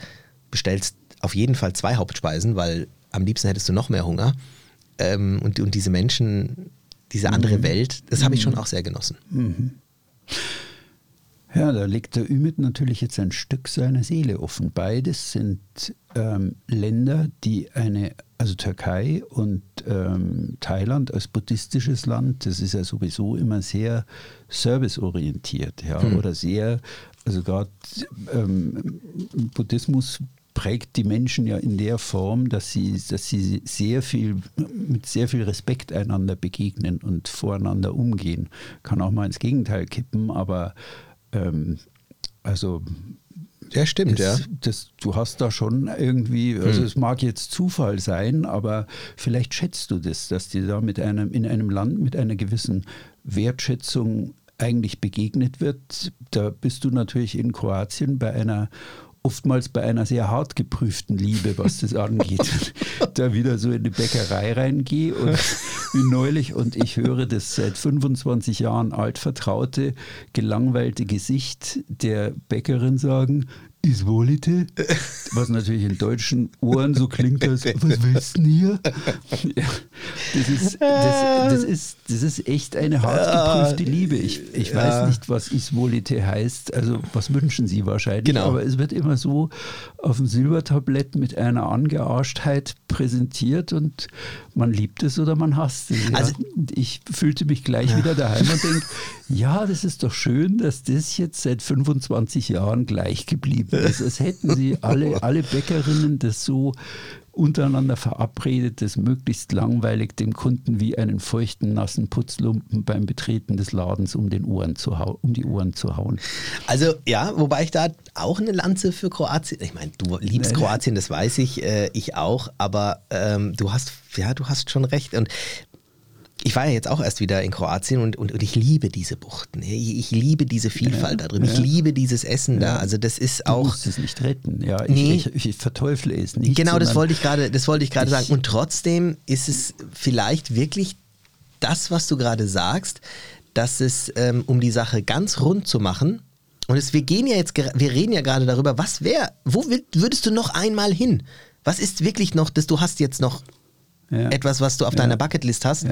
bestellst auf jeden Fall zwei Hauptspeisen, weil am liebsten hättest du noch mehr Hunger. Ähm, und, und diese Menschen diese andere mhm. Welt, das habe ich schon mhm. auch sehr genossen. Ja, da legt der Ümit natürlich jetzt ein Stück seiner Seele offen. Beides sind ähm, Länder, die eine, also Türkei und ähm, Thailand als buddhistisches Land, das ist ja sowieso immer sehr serviceorientiert, ja, hm. oder sehr, also gerade ähm, Buddhismus prägt die Menschen ja in der Form, dass sie, dass sie sehr viel, mit sehr viel Respekt einander begegnen und voreinander umgehen. Kann auch mal ins Gegenteil kippen, aber ähm, also ja, stimmt, das, ja. Das, du hast da schon irgendwie, also hm. es mag jetzt Zufall sein, aber vielleicht schätzt du das, dass dir da mit einem, in einem Land mit einer gewissen Wertschätzung eigentlich begegnet wird. Da bist du natürlich in Kroatien bei einer oftmals bei einer sehr hart geprüften Liebe, was das angeht, [laughs] da wieder so in die Bäckerei reingehe. Und wie neulich und ich höre das seit 25 Jahren altvertraute, gelangweilte Gesicht der Bäckerin sagen, Isvolite, [laughs] was natürlich in deutschen Ohren so klingt, als was willst du hier? Ja, [laughs] das, ist, das, das, ist, das ist echt eine hart geprüfte Liebe. Ich, ich ja. weiß nicht, was Isvolite heißt, also was wünschen Sie wahrscheinlich, genau. aber es wird immer so auf dem Silbertablett mit einer Angearschtheit präsentiert und man liebt es oder man hasst es. Ja. Also, ich fühlte mich gleich wieder daheim und denke, [laughs] ja, das ist doch schön, dass das jetzt seit 25 Jahren gleich geblieben ist. Es hätten sie [laughs] alle, alle Bäckerinnen das so untereinander verabredet, das möglichst langweilig dem Kunden wie einen feuchten, nassen Putzlumpen beim Betreten des Ladens um, den Ohren zu um die Ohren zu hauen. Also ja, wobei ich da auch eine Lanze für Kroatien, ich meine, du liebst Kroatien, das weiß ich, äh, ich auch, aber ähm, du hast, ja, du hast schon recht und ich war ja jetzt auch erst wieder in Kroatien und, und, und ich liebe diese Buchten. Ich, ich liebe diese Vielfalt ja, da drin. Ich liebe dieses Essen ja. da. Also das ist auch. Du musst es nicht retten. Ja, ich, nee. ich, ich verteufle es nicht. Genau, das wollte ich gerade, das wollte ich gerade sagen. Und trotzdem ist es vielleicht wirklich das, was du gerade sagst, dass es, ähm, um die Sache ganz rund zu machen, und es, wir gehen ja jetzt, wir reden ja gerade darüber, was wäre, wo würdest du noch einmal hin? Was ist wirklich noch, dass du hast jetzt noch ja. etwas, was du auf deiner Bucketlist hast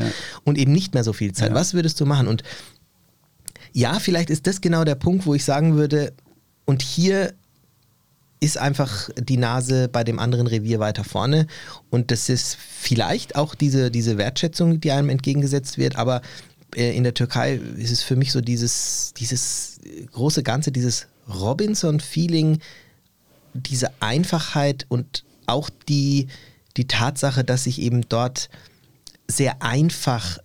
und eben nicht mehr so viel Zeit. Was würdest du machen? Und ja, vielleicht ist das genau der Punkt, wo ich sagen würde, und hier ist einfach die Nase bei dem anderen Revier weiter vorne. Und das ist vielleicht auch diese, diese Wertschätzung, die einem entgegengesetzt wird, aber äh, in der Türkei ist es für mich so dieses, dieses große Ganze, dieses Robinson-Feeling, diese Einfachheit und auch die, die Tatsache, dass ich eben dort sehr einfach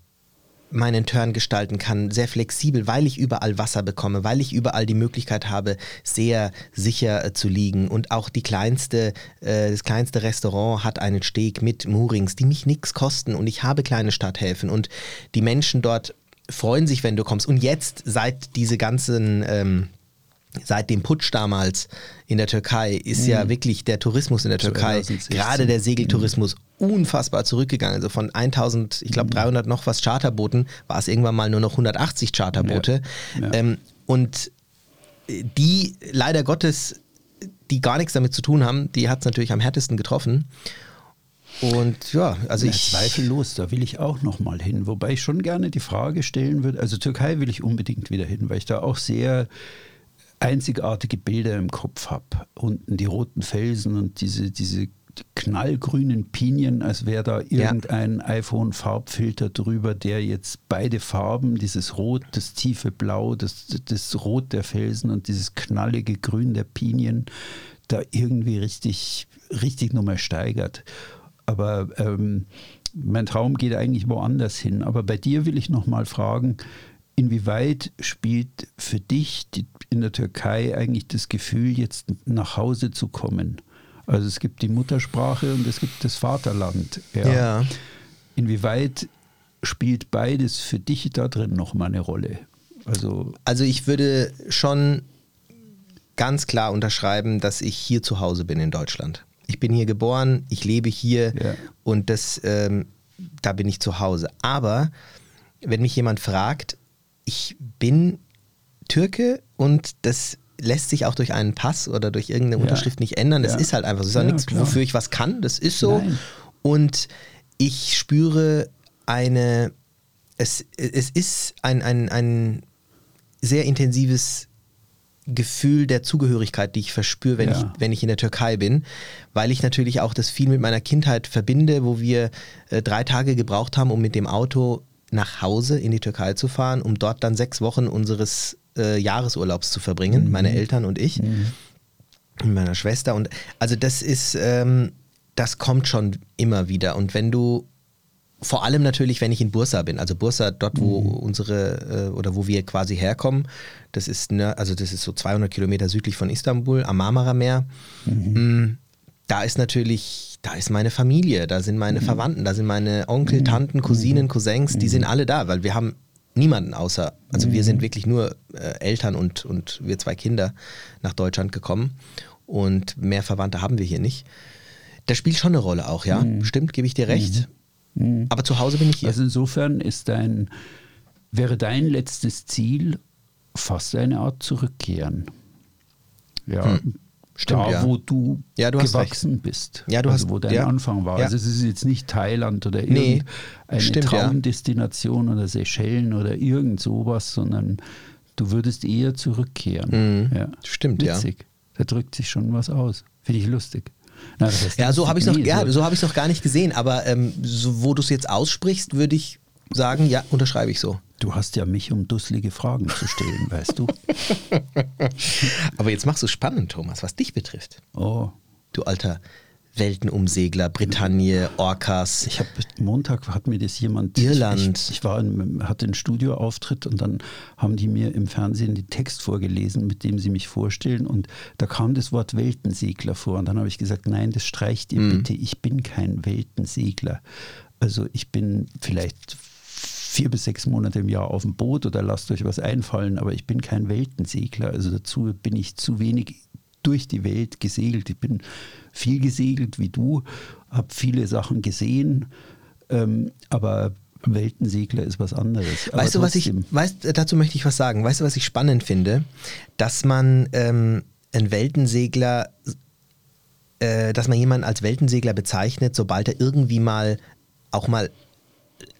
meinen Turn gestalten kann, sehr flexibel, weil ich überall Wasser bekomme, weil ich überall die Möglichkeit habe, sehr sicher äh, zu liegen. Und auch die kleinste, äh, das kleinste Restaurant hat einen Steg mit Moorings, die mich nichts kosten. Und ich habe kleine Stadthäfen und die Menschen dort freuen sich, wenn du kommst. Und jetzt, seit diese ganzen ähm, seit dem Putsch damals in der Türkei ist mhm. ja wirklich der Tourismus in der Türkei, gerade der Segeltourismus, mhm. unfassbar zurückgegangen. Also von 1000, ich glaube 300 noch was Charterbooten, war es irgendwann mal nur noch 180 Charterboote. Ja. Ja. Ähm, und die leider Gottes, die gar nichts damit zu tun haben, die hat es natürlich am härtesten getroffen. Und ja, also ja, ich. Zweifellos, da will ich auch nochmal hin. Wobei ich schon gerne die Frage stellen würde, also Türkei will ich unbedingt wieder hin, weil ich da auch sehr einzigartige Bilder im Kopf habe. Unten die roten Felsen und diese, diese knallgrünen Pinien, als wäre da irgendein ja. iPhone-Farbfilter drüber, der jetzt beide Farben, dieses Rot, das tiefe Blau, das, das Rot der Felsen und dieses knallige Grün der Pinien, da irgendwie richtig, richtig nochmal steigert. Aber ähm, mein Traum geht eigentlich woanders hin. Aber bei dir will ich nochmal fragen, Inwieweit spielt für dich die, in der Türkei eigentlich das Gefühl, jetzt nach Hause zu kommen? Also es gibt die Muttersprache und es gibt das Vaterland. Ja. ja. Inwieweit spielt beides für dich da drin nochmal eine Rolle? Also, also ich würde schon ganz klar unterschreiben, dass ich hier zu Hause bin in Deutschland. Ich bin hier geboren, ich lebe hier ja. und das, ähm, da bin ich zu Hause. Aber wenn mich jemand fragt, ich bin Türke und das lässt sich auch durch einen Pass oder durch irgendeine ja. Unterschrift nicht ändern. Das ja. ist halt einfach so. Das ist ja, nichts, klar. wofür ich was kann. Das ist so. Nein. Und ich spüre eine, es, es ist ein, ein, ein sehr intensives Gefühl der Zugehörigkeit, die ich verspüre, wenn, ja. ich, wenn ich in der Türkei bin, weil ich natürlich auch das viel mit meiner Kindheit verbinde, wo wir äh, drei Tage gebraucht haben, um mit dem Auto nach Hause in die Türkei zu fahren, um dort dann sechs Wochen unseres äh, Jahresurlaubs zu verbringen, mhm. meine Eltern und ich, mhm. mit meiner Schwester. Und also das ist, ähm, das kommt schon immer wieder. Und wenn du vor allem natürlich, wenn ich in Bursa bin. Also Bursa, dort, wo mhm. unsere äh, oder wo wir quasi herkommen. Das ist, ne, also das ist so 200 Kilometer südlich von Istanbul, am Marmara-Meer. Mhm. Mm, da ist natürlich, da ist meine Familie, da sind meine mhm. Verwandten, da sind meine Onkel, mhm. Tanten, Cousinen, mhm. Cousins, die sind alle da, weil wir haben niemanden außer, also wir sind wirklich nur äh, Eltern und, und wir zwei Kinder nach Deutschland gekommen und mehr Verwandte haben wir hier nicht. Das spielt schon eine Rolle auch, ja. Stimmt, gebe ich dir recht. Mhm. Aber zu Hause bin ich hier. Also insofern ist dein, wäre dein letztes Ziel fast eine Art Zurückkehren. Ja. Hm. Stimmt, da, ja. wo du, ja, du gewachsen bist. Ja, du also hast, wo dein ja. Anfang war. Also es ist jetzt nicht Thailand oder irgendeine stimmt, Traumdestination oder Seychellen oder irgend sowas, sondern du würdest eher zurückkehren. Mhm. Stimmt, Witzig. ja. Da drückt sich schon was aus. Finde ich lustig. Na, ja, so habe ich es noch, ja, so hab noch gar nicht gesehen, aber ähm, so, wo du es jetzt aussprichst, würde ich sagen, ja, unterschreibe ich so. Du hast ja mich, um dusselige Fragen zu stellen, [laughs] weißt du. aber jetzt machst du spannend, Thomas, was dich betrifft. Oh. Du alter Weltenumsegler, Bretagne, Orcas. Ich habe Montag hat mir das jemand. Irland. Ich, ich war in, hatte einen Studioauftritt und dann haben die mir im Fernsehen den Text vorgelesen, mit dem sie mich vorstellen. Und da kam das Wort Weltensegler vor. Und dann habe ich gesagt, nein, das streicht ihr mhm. bitte. Ich bin kein Weltensegler. Also ich bin vielleicht vier bis sechs Monate im Jahr auf dem Boot oder lasst euch was einfallen, aber ich bin kein Weltensegler. Also dazu bin ich zu wenig durch die Welt gesegelt. Ich bin viel gesegelt wie du, habe viele Sachen gesehen, ähm, aber Weltensegler ist was anderes. Aber weißt du, was ich, weißt, dazu möchte ich was sagen. Weißt du, was ich spannend finde? Dass man ähm, einen Weltensegler, äh, dass man jemanden als Weltensegler bezeichnet, sobald er irgendwie mal auch mal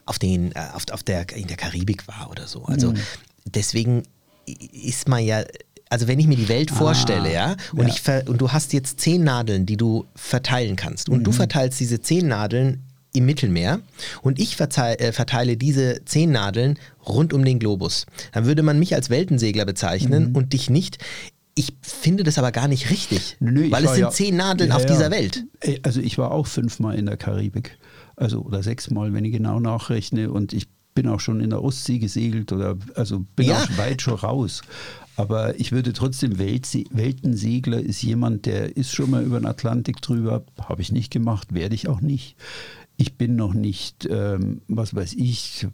auf den, äh, auf, auf der, in der Karibik war oder so. Also mhm. deswegen ist man ja also wenn ich mir die Welt ah, vorstelle, ja, und, ja. Ich und du hast jetzt zehn Nadeln, die du verteilen kannst, und mhm. du verteilst diese zehn Nadeln im Mittelmeer und ich äh, verteile diese zehn Nadeln rund um den Globus, dann würde man mich als Weltensegler bezeichnen mhm. und dich nicht. Ich finde das aber gar nicht richtig, Nö, weil es sind ja, zehn Nadeln ja, auf dieser Welt. Also ich war auch fünfmal in der Karibik, also oder sechsmal, wenn ich genau nachrechne, und ich bin auch schon in der Ostsee gesegelt oder also bin ja. auch weit schon raus. Aber ich würde trotzdem Weltse Weltensegler ist jemand, der ist schon mal über den Atlantik drüber, habe ich nicht gemacht, werde ich auch nicht. Ich bin noch nicht, ähm, was weiß ich,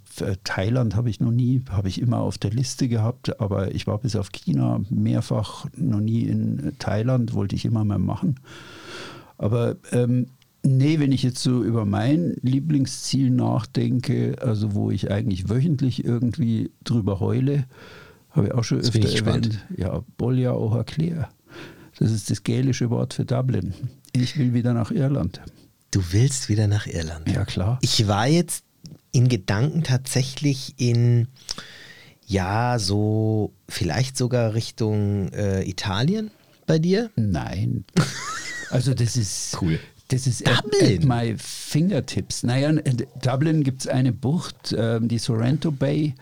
Thailand habe ich noch nie, habe ich immer auf der Liste gehabt, aber ich war bis auf China mehrfach noch nie in Thailand, wollte ich immer mal machen. Aber ähm, nee, wenn ich jetzt so über mein Lieblingsziel nachdenke, also wo ich eigentlich wöchentlich irgendwie drüber heule, habe ich auch schon öfter erwähnt. Ja, Bolja O'Haclea. Das ist das gälische Wort für Dublin. Ich will wieder nach Irland. Du willst wieder nach Irland? Ja, klar. Ich war jetzt in Gedanken tatsächlich in, ja, so vielleicht sogar Richtung äh, Italien bei dir? Nein. Also das ist cool. Das ist Dublin. At, at my fingertips. Naja, in Dublin gibt es eine Bucht, ähm, die Sorrento Bay.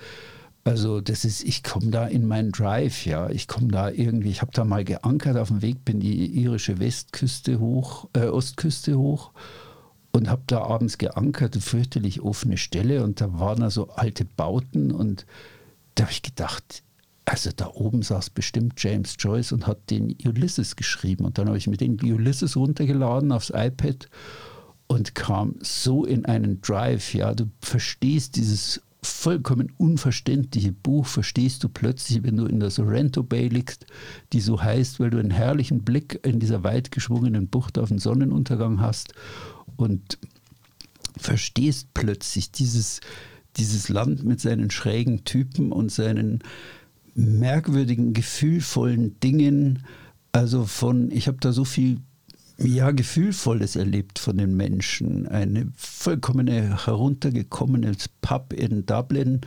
Also das ist, ich komme da in meinen Drive, ja. Ich komme da irgendwie, ich habe da mal geankert auf dem Weg, bin die irische Westküste hoch, äh, Ostküste hoch und habe da abends geankert, eine fürchterlich offene Stelle und da waren da so alte Bauten und da habe ich gedacht, also da oben saß bestimmt James Joyce und hat den Ulysses geschrieben und dann habe ich mir den Ulysses runtergeladen aufs iPad und kam so in einen Drive. Ja, du verstehst dieses vollkommen unverständliche Buch verstehst du plötzlich, wenn du in der Sorrento Bay liegst, die so heißt, weil du einen herrlichen Blick in dieser weit geschwungenen Bucht auf den Sonnenuntergang hast und verstehst plötzlich dieses, dieses Land mit seinen schrägen Typen und seinen merkwürdigen, gefühlvollen Dingen. Also von, ich habe da so viel ja, Gefühlvolles erlebt von den Menschen. Eine vollkommene heruntergekommene Pub in Dublin.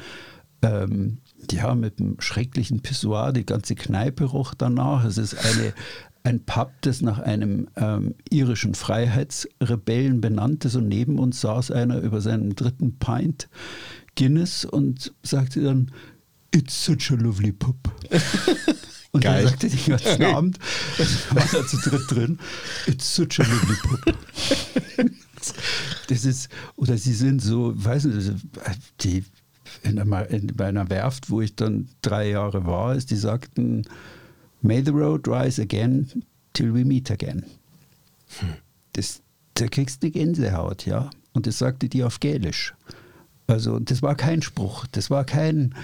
Ähm, ja, mit einem schrecklichen Pissoir, die ganze Kneipe roch danach. Es ist eine, ein Pub, das nach einem ähm, irischen Freiheitsrebellen benannt ist. Und neben uns saß einer über seinen dritten Pint Guinness und sagte dann, It's such a lovely pub. [laughs] Und Geil. er sagte den ganzen Abend, war da zu dritt drin, it's such a lovely pub. Das ist, oder sie sind so, weiß nicht, die in einer, in, bei einer Werft, wo ich dann drei Jahre war, ist, die sagten, May the road rise again till we meet again. Hm. Das, da kriegst du eine Gänsehaut, ja. Und das sagte die auf Gälisch. Also, das war kein Spruch, das war kein,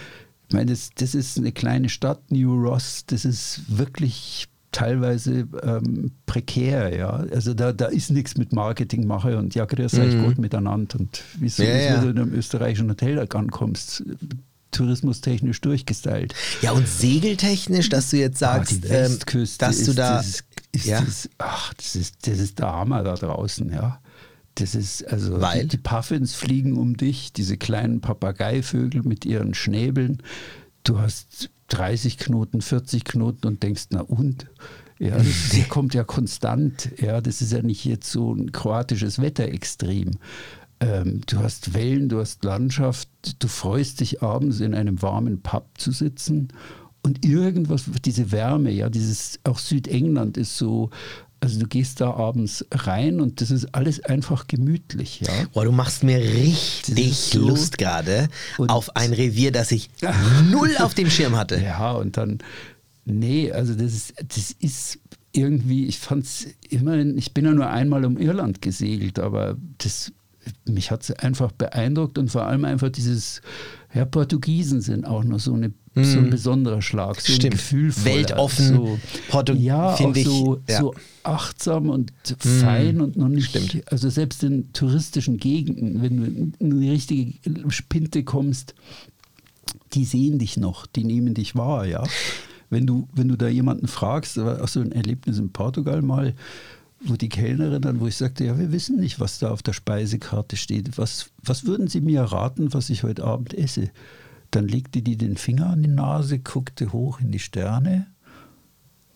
ich meine, das, das ist eine kleine Stadt, New Ross, das ist wirklich teilweise ähm, prekär, ja. Also da, da ist nichts mit Marketing mache und ja, grüß euch mhm. gut miteinander und wie so, ja, ja. du in einem österreichischen Hotel ankommst, tourismustechnisch durchgestylt. Ja, und segeltechnisch, dass du jetzt ah, sagst, ah, ähm, dass du da. Ist, ist, ja. das, ach, das ist, das ist der Hammer da draußen, ja. Das ist also Weil? Die, Puffins fliegen um dich, diese kleinen Papageivögel mit ihren Schnäbeln. Du hast 30 Knoten, 40 Knoten und denkst, na und? Ja, das, [laughs] das kommt ja konstant. Ja, das ist ja nicht jetzt so ein kroatisches Wetterextrem. Ähm, du hast Wellen, du hast Landschaft, du freust dich abends in einem warmen Pub zu sitzen und irgendwas, diese Wärme, ja, dieses, auch Südengland ist so also du gehst da abends rein und das ist alles einfach gemütlich. Ja? Boah, du machst mir richtig so Lust gerade auf ein Revier, das ich [laughs] null auf dem Schirm hatte. Ja, und dann, nee, also das ist, das ist irgendwie, ich fand es immerhin, ich bin ja nur einmal um Irland gesegelt, aber das, mich hat es einfach beeindruckt und vor allem einfach dieses, ja, Portugiesen sind auch noch so eine so ein mhm. besonderer Schlag, so Stimmt. Weltoffen, so, Portu ja, auch so, ja. so achtsam und mhm. fein und noch nicht. Stimmt. Also selbst in touristischen Gegenden, wenn du in eine richtige Spinte kommst, die sehen dich noch, die nehmen dich wahr, ja. Wenn du, wenn du da jemanden fragst, auch so ein Erlebnis in Portugal mal, wo die Kellnerin dann, wo ich sagte, ja, wir wissen nicht, was da auf der Speisekarte steht. Was, was würden Sie mir raten, was ich heute Abend esse? Dann legte die den Finger an die Nase, guckte hoch in die Sterne,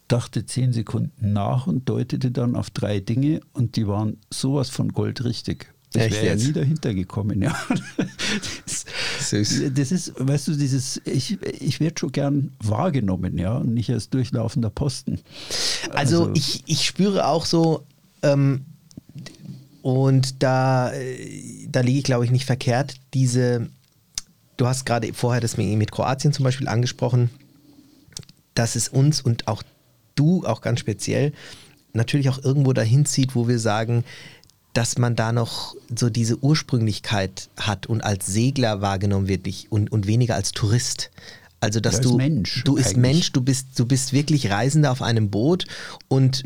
dachte zehn Sekunden nach und deutete dann auf drei Dinge und die waren sowas von goldrichtig. Ich wäre ja nie dahinter gekommen. Ja. [laughs] Das, Süß. das ist, weißt du, dieses, ich, ich werde schon gern wahrgenommen, ja, und nicht als durchlaufender Posten. Also, also ich, ich spüre auch so, ähm, und da, äh, da liege ich, glaube ich, nicht verkehrt, diese du hast gerade vorher das mit Kroatien zum Beispiel angesprochen, dass es uns und auch du auch ganz speziell natürlich auch irgendwo dahin zieht, wo wir sagen, dass man da noch so diese Ursprünglichkeit hat und als Segler wahrgenommen wird und, und weniger als Tourist. Also dass du Mensch, du bist Mensch, du bist du bist wirklich Reisender auf einem Boot und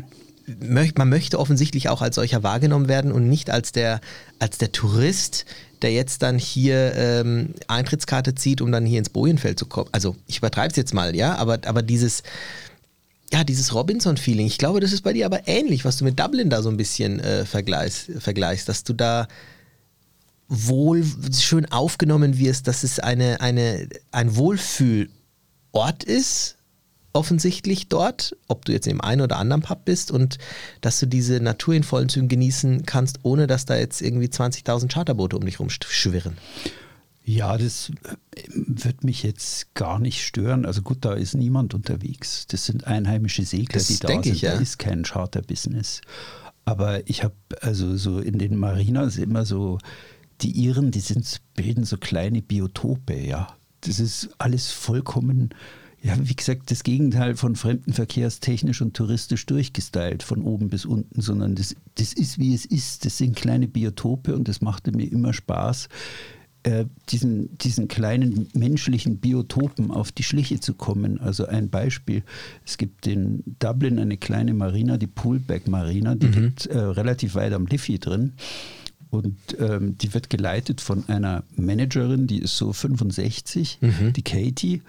man möchte offensichtlich auch als solcher wahrgenommen werden und nicht als der als der Tourist, der jetzt dann hier ähm, Eintrittskarte zieht, um dann hier ins Bojenfeld zu kommen. Also ich übertreibe es jetzt mal, ja, aber, aber dieses, ja, dieses Robinson-Feeling, ich glaube, das ist bei dir aber ähnlich, was du mit Dublin da so ein bisschen äh, vergleichst, vergleichst, dass du da wohl schön aufgenommen wirst, dass es eine, eine, ein Wohlfühlort ist, offensichtlich dort, ob du jetzt im einen oder anderen Pub bist und dass du diese Natur in vollen Zügen genießen kannst, ohne dass da jetzt irgendwie 20.000 Charterboote um dich rumschwirren. Ja, das äh, wird mich jetzt gar nicht stören. Also gut, da ist niemand unterwegs. Das sind einheimische Segler, das die da sind. Ich, ja. Da ist kein Charterbusiness. Aber ich habe also so in den Marinas immer so, die Iren, die sind, bilden so kleine Biotope, ja. Das ist alles vollkommen ja, wie gesagt, das Gegenteil von fremdenverkehrstechnisch und touristisch durchgestylt, von oben bis unten, sondern das, das ist, wie es ist. Das sind kleine Biotope und das machte mir immer Spaß, äh, diesen, diesen kleinen menschlichen Biotopen auf die Schliche zu kommen. Also ein Beispiel, es gibt in Dublin eine kleine Marina, die Poolback Marina, die mhm. liegt äh, relativ weit am Liffey drin. Und ähm, die wird geleitet von einer Managerin, die ist so 65, mhm. die Katie.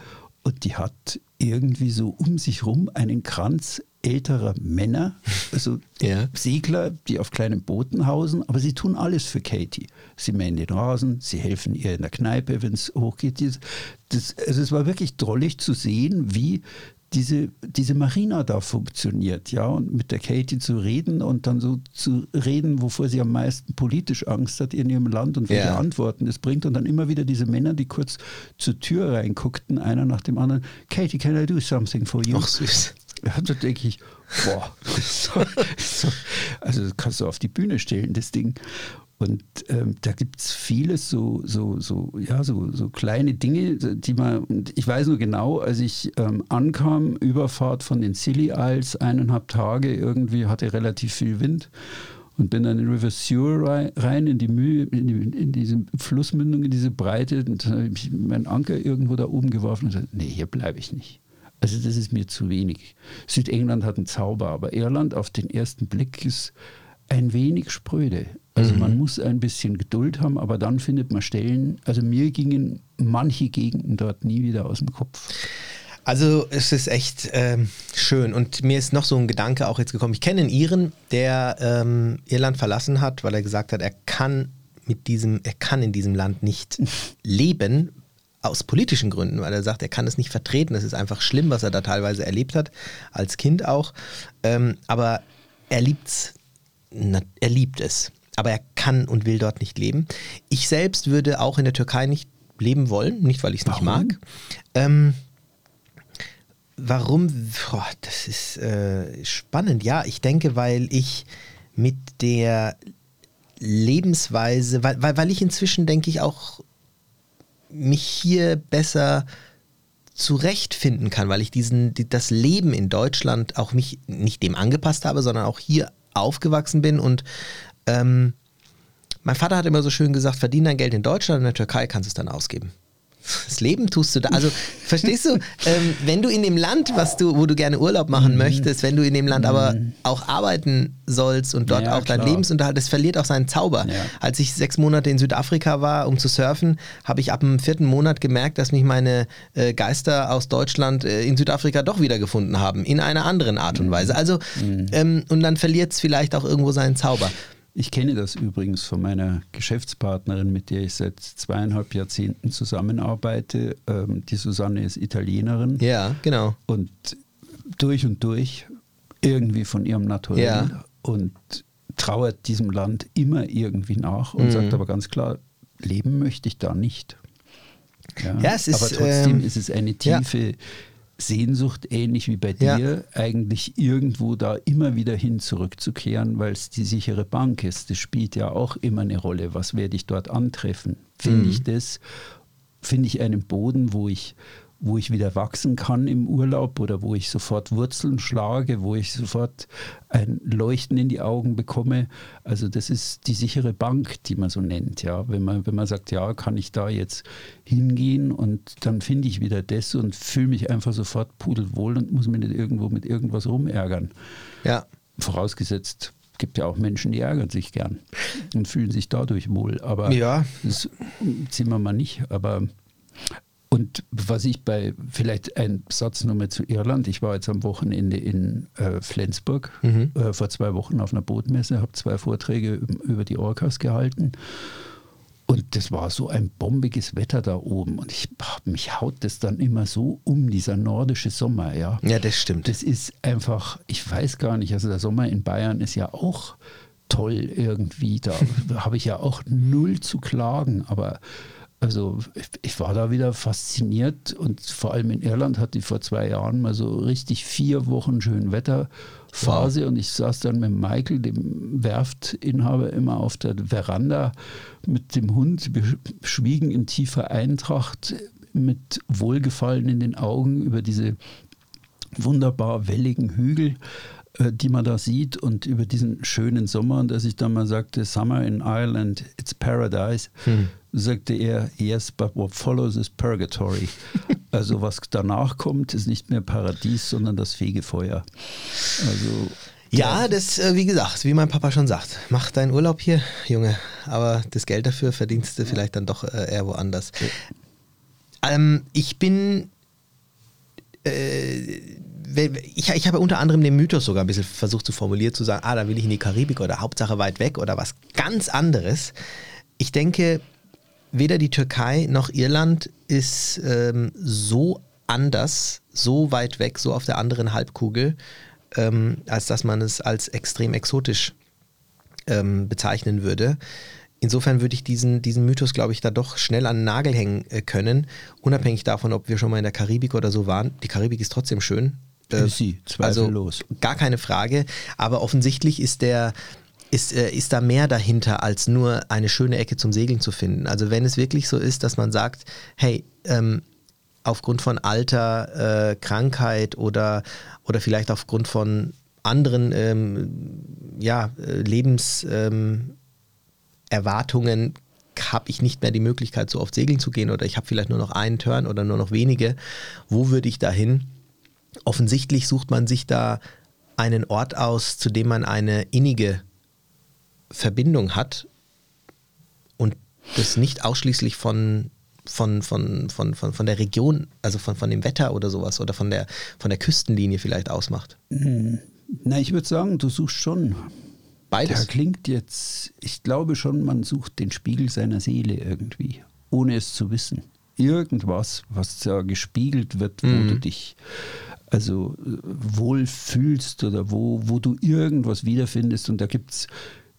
Und die hat irgendwie so um sich rum einen Kranz älterer Männer, also [laughs] ja. Segler, die auf kleinen Booten hausen, aber sie tun alles für Katie. Sie mähen den Rasen, sie helfen ihr in der Kneipe, wenn es hochgeht. Das, also es war wirklich drollig zu sehen, wie diese, diese Marina da funktioniert, ja, und mit der Katie zu reden und dann so zu reden, wovor sie am meisten politisch Angst hat in ihrem Land und welche ja. Antworten es bringt und dann immer wieder diese Männer, die kurz zur Tür reinguckten, einer nach dem anderen, Katie, can I do something for you? Ach süß. Ja, da denke ich, boah, [laughs] so, so, also das kannst du auf die Bühne stellen, das Ding. Und ähm, da gibt es vieles, so, so, so, ja, so, so kleine Dinge, die man, ich weiß nur genau, als ich ähm, ankam, Überfahrt von den Scilly Isles, eineinhalb Tage irgendwie, hatte relativ viel Wind und bin dann in River Suir rein, in die Mühe, in, die, in diese Flussmündung, in diese Breite und dann habe ich meinen Anker irgendwo da oben geworfen und gesagt, nee, hier bleibe ich nicht. Also das ist mir zu wenig. Südengland hat einen Zauber, aber Irland auf den ersten Blick ist ein wenig spröde. Also mhm. man muss ein bisschen Geduld haben, aber dann findet man Stellen. Also mir gingen manche Gegenden dort nie wieder aus dem Kopf. Also es ist echt ähm, schön und mir ist noch so ein Gedanke auch jetzt gekommen. Ich kenne einen Iren, der ähm, Irland verlassen hat, weil er gesagt hat, er kann mit diesem, er kann in diesem Land nicht [laughs] leben, aus politischen Gründen, weil er sagt, er kann es nicht vertreten. Es ist einfach schlimm, was er da teilweise erlebt hat, als Kind auch. Ähm, aber er liebt er liebt es aber er kann und will dort nicht leben. Ich selbst würde auch in der Türkei nicht leben wollen, nicht weil ich es nicht mag. Ähm, warum? Boah, das ist äh, spannend. Ja, ich denke, weil ich mit der Lebensweise, weil, weil, weil ich inzwischen denke ich auch mich hier besser zurechtfinden kann, weil ich diesen, das Leben in Deutschland auch mich nicht dem angepasst habe, sondern auch hier aufgewachsen bin und ähm, mein Vater hat immer so schön gesagt, verdien dein Geld in Deutschland, in der Türkei kannst du es dann ausgeben. Das Leben tust du da. Also, verstehst du, ähm, wenn du in dem Land, was du, wo du gerne Urlaub machen mhm. möchtest, wenn du in dem Land mhm. aber auch arbeiten sollst und dort ja, auch dein Lebensunterhalt, das verliert auch seinen Zauber. Ja. Als ich sechs Monate in Südafrika war, um zu surfen, habe ich ab dem vierten Monat gemerkt, dass mich meine äh, Geister aus Deutschland äh, in Südafrika doch wiedergefunden haben, in einer anderen Art und mhm. Weise. Also, mhm. ähm, und dann verliert es vielleicht auch irgendwo seinen Zauber. Ich kenne das übrigens von meiner Geschäftspartnerin, mit der ich seit zweieinhalb Jahrzehnten zusammenarbeite. Ähm, die Susanne ist Italienerin. Ja, genau. Und durch und durch irgendwie von ihrem Naturell ja. und trauert diesem Land immer irgendwie nach und mhm. sagt aber ganz klar, leben möchte ich da nicht. Ja, ja es ist, aber trotzdem ähm, ist es eine tiefe ja. Sehnsucht, ähnlich wie bei dir, ja. eigentlich irgendwo da immer wieder hin zurückzukehren, weil es die sichere Bank ist. Das spielt ja auch immer eine Rolle. Was werde ich dort antreffen? Finde mhm. ich das? Finde ich einen Boden, wo ich wo ich wieder wachsen kann im Urlaub oder wo ich sofort Wurzeln schlage, wo ich sofort ein Leuchten in die Augen bekomme. Also das ist die sichere Bank, die man so nennt. Ja, wenn man wenn man sagt, ja, kann ich da jetzt hingehen und dann finde ich wieder das und fühle mich einfach sofort pudelwohl und muss mich nicht irgendwo mit irgendwas rumärgern. Ja. Vorausgesetzt, gibt ja auch Menschen, die ärgern sich gern und fühlen sich dadurch wohl. Aber ja. das ziehen wir mal nicht. Aber und was ich bei, vielleicht ein Satz nochmal zu Irland. Ich war jetzt am Wochenende in äh, Flensburg mhm. äh, vor zwei Wochen auf einer Bootmesse, habe zwei Vorträge über die Orcas gehalten. Und das war so ein bombiges Wetter da oben. Und ich, mich haut das dann immer so um, dieser nordische Sommer, ja. Ja, das stimmt. Das ist einfach, ich weiß gar nicht, also der Sommer in Bayern ist ja auch toll irgendwie. Da [laughs] habe ich ja auch null zu klagen, aber also ich war da wieder fasziniert und vor allem in Irland hatte ich vor zwei Jahren mal so richtig vier Wochen schön Wetterphase wow. und ich saß dann mit Michael, dem Werftinhaber, immer auf der Veranda mit dem Hund. Wir schwiegen in tiefer Eintracht mit Wohlgefallen in den Augen über diese wunderbar welligen Hügel, äh, die man da sieht und über diesen schönen Sommer, und dass ich dann mal sagte, Summer in Ireland, it's paradise, hm. Sagte er, yes, but what follows is purgatory. [laughs] also was danach kommt, ist nicht mehr Paradies, sondern das Fegefeuer. Also ja, das, äh, wie gesagt, wie mein Papa schon sagt, mach deinen Urlaub hier, Junge, aber das Geld dafür verdienst du vielleicht dann doch äh, eher woanders. Ähm, ich bin äh, ich, ich habe unter anderem den Mythos sogar ein bisschen versucht zu formulieren, zu sagen, ah, da will ich in die Karibik oder Hauptsache weit weg oder was ganz anderes. Ich denke, weder die Türkei noch Irland ist ähm, so anders, so weit weg, so auf der anderen Halbkugel, ähm, als dass man es als extrem exotisch ähm, bezeichnen würde. Insofern würde ich diesen, diesen Mythos, glaube ich, da doch schnell an den Nagel hängen äh, können, unabhängig davon, ob wir schon mal in der Karibik oder so waren. Die Karibik ist trotzdem schön. Äh, Sie, zweifellos. Also gar keine Frage. Aber offensichtlich ist der, ist, äh, ist da mehr dahinter, als nur eine schöne Ecke zum Segeln zu finden. Also wenn es wirklich so ist, dass man sagt, hey, ähm, aufgrund von Alter, äh, Krankheit oder, oder vielleicht aufgrund von anderen ähm, ja, äh, Lebens, ähm, habe ich nicht mehr die Möglichkeit, so oft segeln zu gehen oder ich habe vielleicht nur noch einen Turn oder nur noch wenige. Wo würde ich da hin? Offensichtlich sucht man sich da einen Ort aus, zu dem man eine innige Verbindung hat und das nicht ausschließlich von, von, von, von, von, von der Region, also von, von dem Wetter oder sowas oder von der, von der Küstenlinie vielleicht ausmacht. Hm. Na, ich würde sagen, du suchst schon Beides. Der klingt jetzt, ich glaube schon, man sucht den Spiegel seiner Seele irgendwie, ohne es zu wissen. Irgendwas, was da gespiegelt wird, wo mhm. du dich also wohl fühlst oder wo, wo du irgendwas wiederfindest. Und da gibt es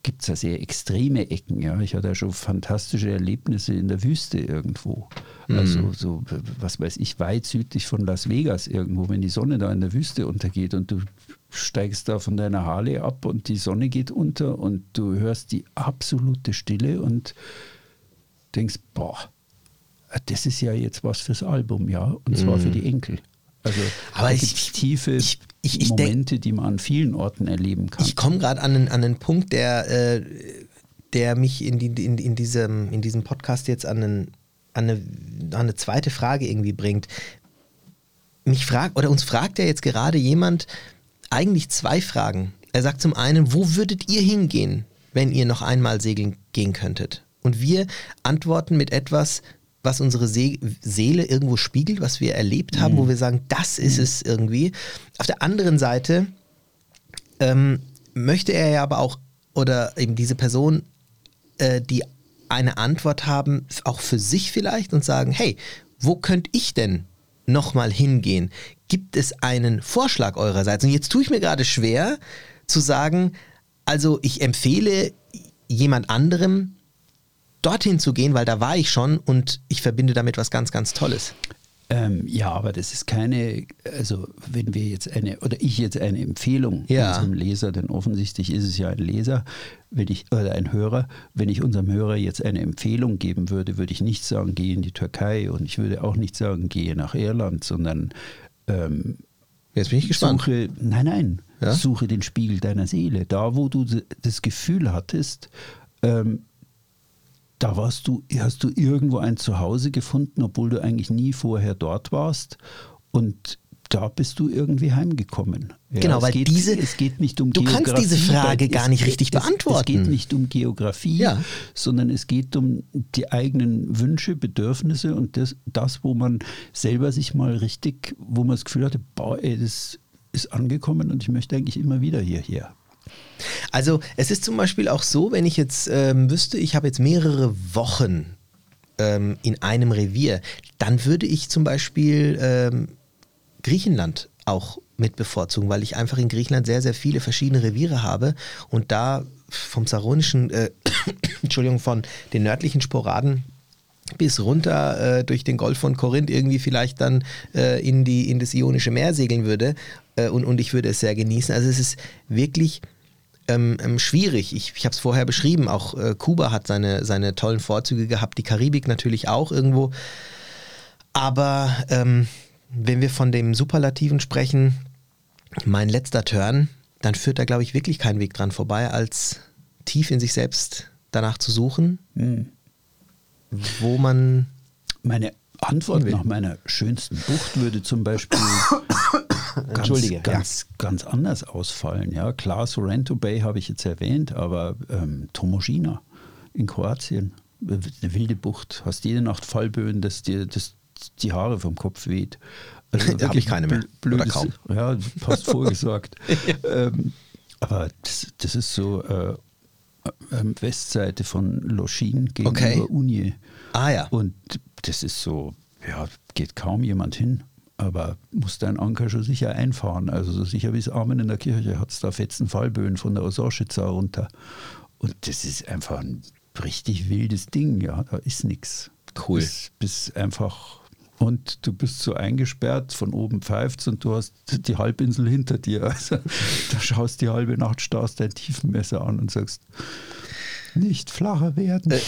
gibt ja sehr extreme Ecken. Ja. Ich hatte ja schon fantastische Erlebnisse in der Wüste irgendwo. Also mhm. so, was weiß ich, weit südlich von Las Vegas irgendwo, wenn die Sonne da in der Wüste untergeht und du steigst da von deiner Harley ab und die Sonne geht unter und du hörst die absolute Stille und denkst, boah, das ist ja jetzt was fürs Album, ja, und zwar mhm. für die Enkel. Also aber ich, tiefe ich, ich, Momente, denk, die man an vielen Orten erleben kann. Ich komme gerade an, an einen Punkt, der, äh, der mich in, die, in, in, diesem, in diesem Podcast jetzt an, einen, an, eine, an eine zweite Frage irgendwie bringt. Mich fragt, oder uns fragt ja jetzt gerade jemand, eigentlich zwei Fragen. Er sagt zum einen, wo würdet ihr hingehen, wenn ihr noch einmal segeln gehen könntet? Und wir antworten mit etwas, was unsere See Seele irgendwo spiegelt, was wir erlebt haben, mhm. wo wir sagen, das ist mhm. es irgendwie. Auf der anderen Seite ähm, möchte er ja aber auch, oder eben diese Person, äh, die eine Antwort haben, auch für sich vielleicht und sagen, hey, wo könnte ich denn nochmal hingehen? Gibt es einen Vorschlag eurerseits? Und jetzt tue ich mir gerade schwer zu sagen, also ich empfehle jemand anderem dorthin zu gehen, weil da war ich schon und ich verbinde damit was ganz, ganz Tolles. Ähm, ja, aber das ist keine, also wenn wir jetzt eine, oder ich jetzt eine Empfehlung ja. unserem Leser, denn offensichtlich ist es ja ein Leser, wenn ich, oder ein Hörer, wenn ich unserem Hörer jetzt eine Empfehlung geben würde, würde ich nicht sagen, geh in die Türkei und ich würde auch nicht sagen, gehe nach Irland, sondern ähm, Jetzt bin ich gespannt. Suche, nein, nein, ja? suche den Spiegel deiner Seele. Da, wo du das Gefühl hattest, ähm, da warst du, hast du irgendwo ein Zuhause gefunden, obwohl du eigentlich nie vorher dort warst. Und da bist du irgendwie heimgekommen. Ja, genau, weil geht, diese, es geht nicht um du Geografie. kannst diese Frage gar nicht richtig es, beantworten. Es geht nicht um Geografie, ja. sondern es geht um die eigenen Wünsche, Bedürfnisse und das, das, wo man selber sich mal richtig, wo man das Gefühl hatte, boah, ey, das ist angekommen und ich möchte eigentlich immer wieder hierher. Also es ist zum Beispiel auch so, wenn ich jetzt ähm, wüsste, ich habe jetzt mehrere Wochen ähm, in einem Revier, dann würde ich zum Beispiel ähm, Griechenland auch mit bevorzugen, weil ich einfach in Griechenland sehr, sehr viele verschiedene Reviere habe und da vom saronischen, äh, [coughs] Entschuldigung, von den nördlichen Sporaden bis runter äh, durch den Golf von Korinth irgendwie vielleicht dann äh, in, die, in das Ionische Meer segeln würde äh, und, und ich würde es sehr genießen. Also es ist wirklich ähm, ähm, schwierig. Ich, ich habe es vorher beschrieben, auch äh, Kuba hat seine, seine tollen Vorzüge gehabt, die Karibik natürlich auch irgendwo. Aber ähm, wenn wir von dem Superlativen sprechen, mein letzter Turn, dann führt da, glaube ich, wirklich kein Weg dran vorbei, als tief in sich selbst danach zu suchen, Hm. wo man. Meine Antwort nach meiner schönsten Bucht würde zum Beispiel [coughs] Entschuldige, ganz, ganz anders ausfallen. Ja, klar, Sorrento Bay habe ich jetzt erwähnt, aber ähm, Tomožina in Kroatien, eine wilde Bucht, hast jede Nacht Fallböen, dass dir das, die Haare vom Kopf weht. Also Da [laughs] hab ich keine mehr. bl- Blödes, Oder kaum. Ja, fast [laughs] vorgesagt. ähm, aber das, das ist so äh, ähm, Westseite von Loschin gegenüber Okay. Unje. Ah ja. Und das ist so, ja, geht kaum jemand hin, aber muss dein Anker schon sicher einfahren. Also so sicher wie es Amen in der Kirche hat es da fetzen Fallböen von der Osorschitzer runter. Und das ist einfach ein richtig wildes Ding, ja, da ist nichts. Cool. Bis, bis einfach und du bist so eingesperrt, von oben pfeift und du hast die Halbinsel hinter dir. [laughs] Also, da schaust die halbe Nacht, starrst dein Tiefenmesser an und sagst, nicht flacher werden. [laughs]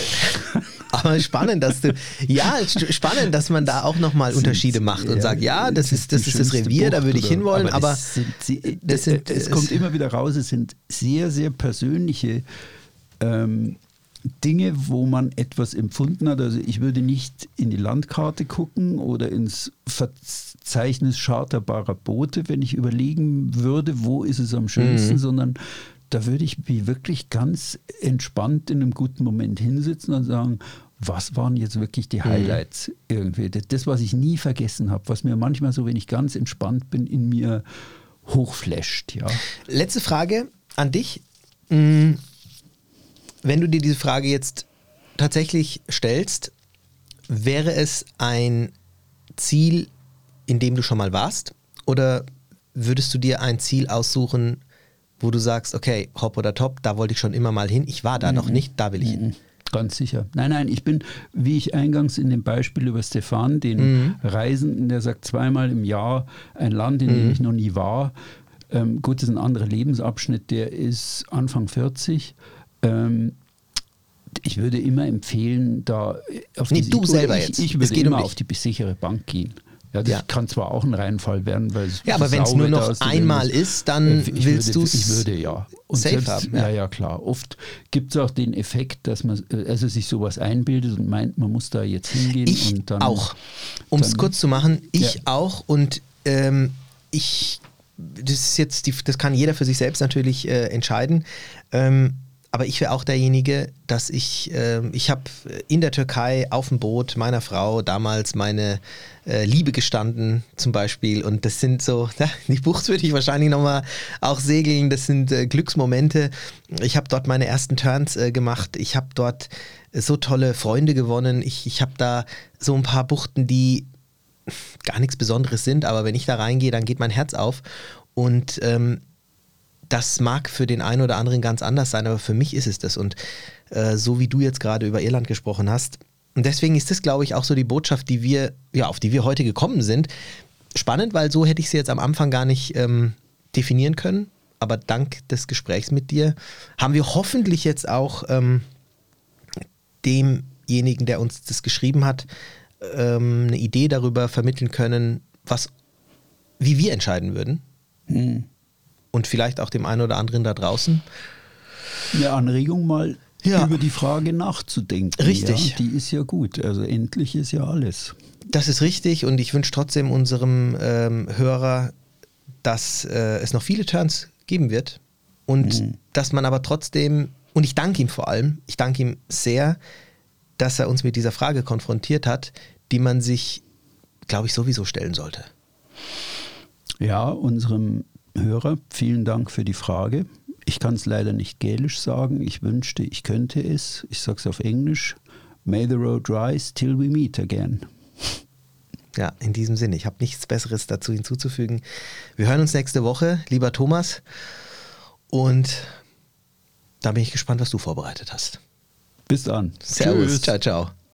Äh, Aber spannend, dass du, ja, [laughs] spannend, dass man da auch nochmal Unterschiede macht und sagt, ja, das ist das, ist das Revier, da Bucht würde ich hinwollen, aber, das sind, sie, das sind- es es- kommt immer wieder raus, es sind sehr, sehr persönliche ähm, Dinge, wo man etwas empfunden hat. Also ich würde nicht in die Landkarte gucken oder ins Verzeichnis charterbarer Boote, wenn ich überlegen würde, wo ist es am schönsten, sondern da würde ich mich wirklich ganz entspannt in einem guten Moment hinsitzen und sagen, was waren jetzt wirklich die Highlights irgendwie? Das, das, was ich nie vergessen habe, was mir manchmal so, wenn ich ganz entspannt bin, in mir hochflasht, ja. Letzte Frage an dich. Mm, Wenn du dir diese Frage jetzt tatsächlich stellst, wäre es ein Ziel, in dem du schon mal warst? Oder würdest du dir ein Ziel aussuchen, wo du sagst, okay, hopp oder top, da wollte ich schon immer mal hin, ich war da noch nicht, da will ich hin? Ganz sicher. Nein, nein, ich bin, wie ich eingangs in dem Beispiel über Stefan, den Reisenden, der sagt zweimal im Jahr ein Land, in dem ich noch nie war. Ähm, gut, das ist ein anderer Lebensabschnitt, der ist Anfang 40. Ähm, ich würde immer empfehlen, da auf Nee, die du selber ich, jetzt. Ich würde um immer dich. auf die sichere Bank gehen. Ja, das Ja. kann zwar auch ein Reinfall werden, weil es Ja, aber wenn es nur noch einmal ist, dann Äh, ich willst du Ich würde, ja. safe selbst- haben, Ja. ja. ja, klar. Oft gibt es auch den Effekt, dass man äh, also sich sowas einbildet und meint, man muss da jetzt hingehen. Ich und dann, auch. Um es kurz zu machen, ich Ja. auch und ähm, ich, das ist jetzt, die, das kann jeder für sich selbst natürlich äh, entscheiden. Ähm, aber ich wäre auch derjenige, dass ich, ähm, ich habe in der Türkei auf dem Boot meiner Frau damals meine äh, Liebe gestanden zum Beispiel. Und das sind so, [laughs] ja, die Bucht würde ich wahrscheinlich nochmal auch segeln, das sind äh, Glücksmomente. Ich habe dort meine ersten Turns äh, gemacht, ich habe dort äh, so tolle Freunde gewonnen, ich, ich habe da so ein paar Buchten, die gar nichts Besonderes sind, aber wenn ich da reingehe, dann geht mein Herz auf. Und ähm, das mag für den einen oder anderen ganz anders sein, aber für mich ist es das. Und äh, so wie du jetzt gerade über Irland gesprochen hast, und deswegen ist das, glaube ich, auch so die Botschaft, die wir, ja, auf die wir heute gekommen sind. Spannend, weil so hätte ich sie jetzt am Anfang gar nicht ähm, definieren können. Aber dank des Gesprächs mit dir haben wir hoffentlich jetzt auch ähm, demjenigen, der uns das geschrieben hat, ähm, eine Idee darüber vermitteln können, was, wie wir entscheiden würden. Hm. Und vielleicht auch dem einen oder anderen da draußen. eine Anregung mal Ja. über die Frage nachzudenken. Richtig. Ja, die ist ja gut. Also endlich ist ja alles. Das ist richtig und ich wünsche trotzdem unserem ähm, Hörer, dass äh, es noch viele Turns geben wird und dass man aber trotzdem, und ich danke ihm vor allem, ich danke ihm sehr, dass er uns mit dieser Frage konfrontiert hat, die man sich, glaube ich, sowieso stellen sollte. Ja, unserem Hörer, vielen Dank für die Frage. Ich kann es leider nicht gälisch sagen. Ich wünschte, ich könnte es. Ich sage es auf Englisch. May the road rise till we meet again. Ja, in diesem Sinne, ich habe nichts Besseres dazu hinzuzufügen. Wir hören uns nächste Woche, lieber Thomas. Und da bin ich gespannt, was du vorbereitet hast. Bis dann. Servus, Tschüss. ciao, ciao.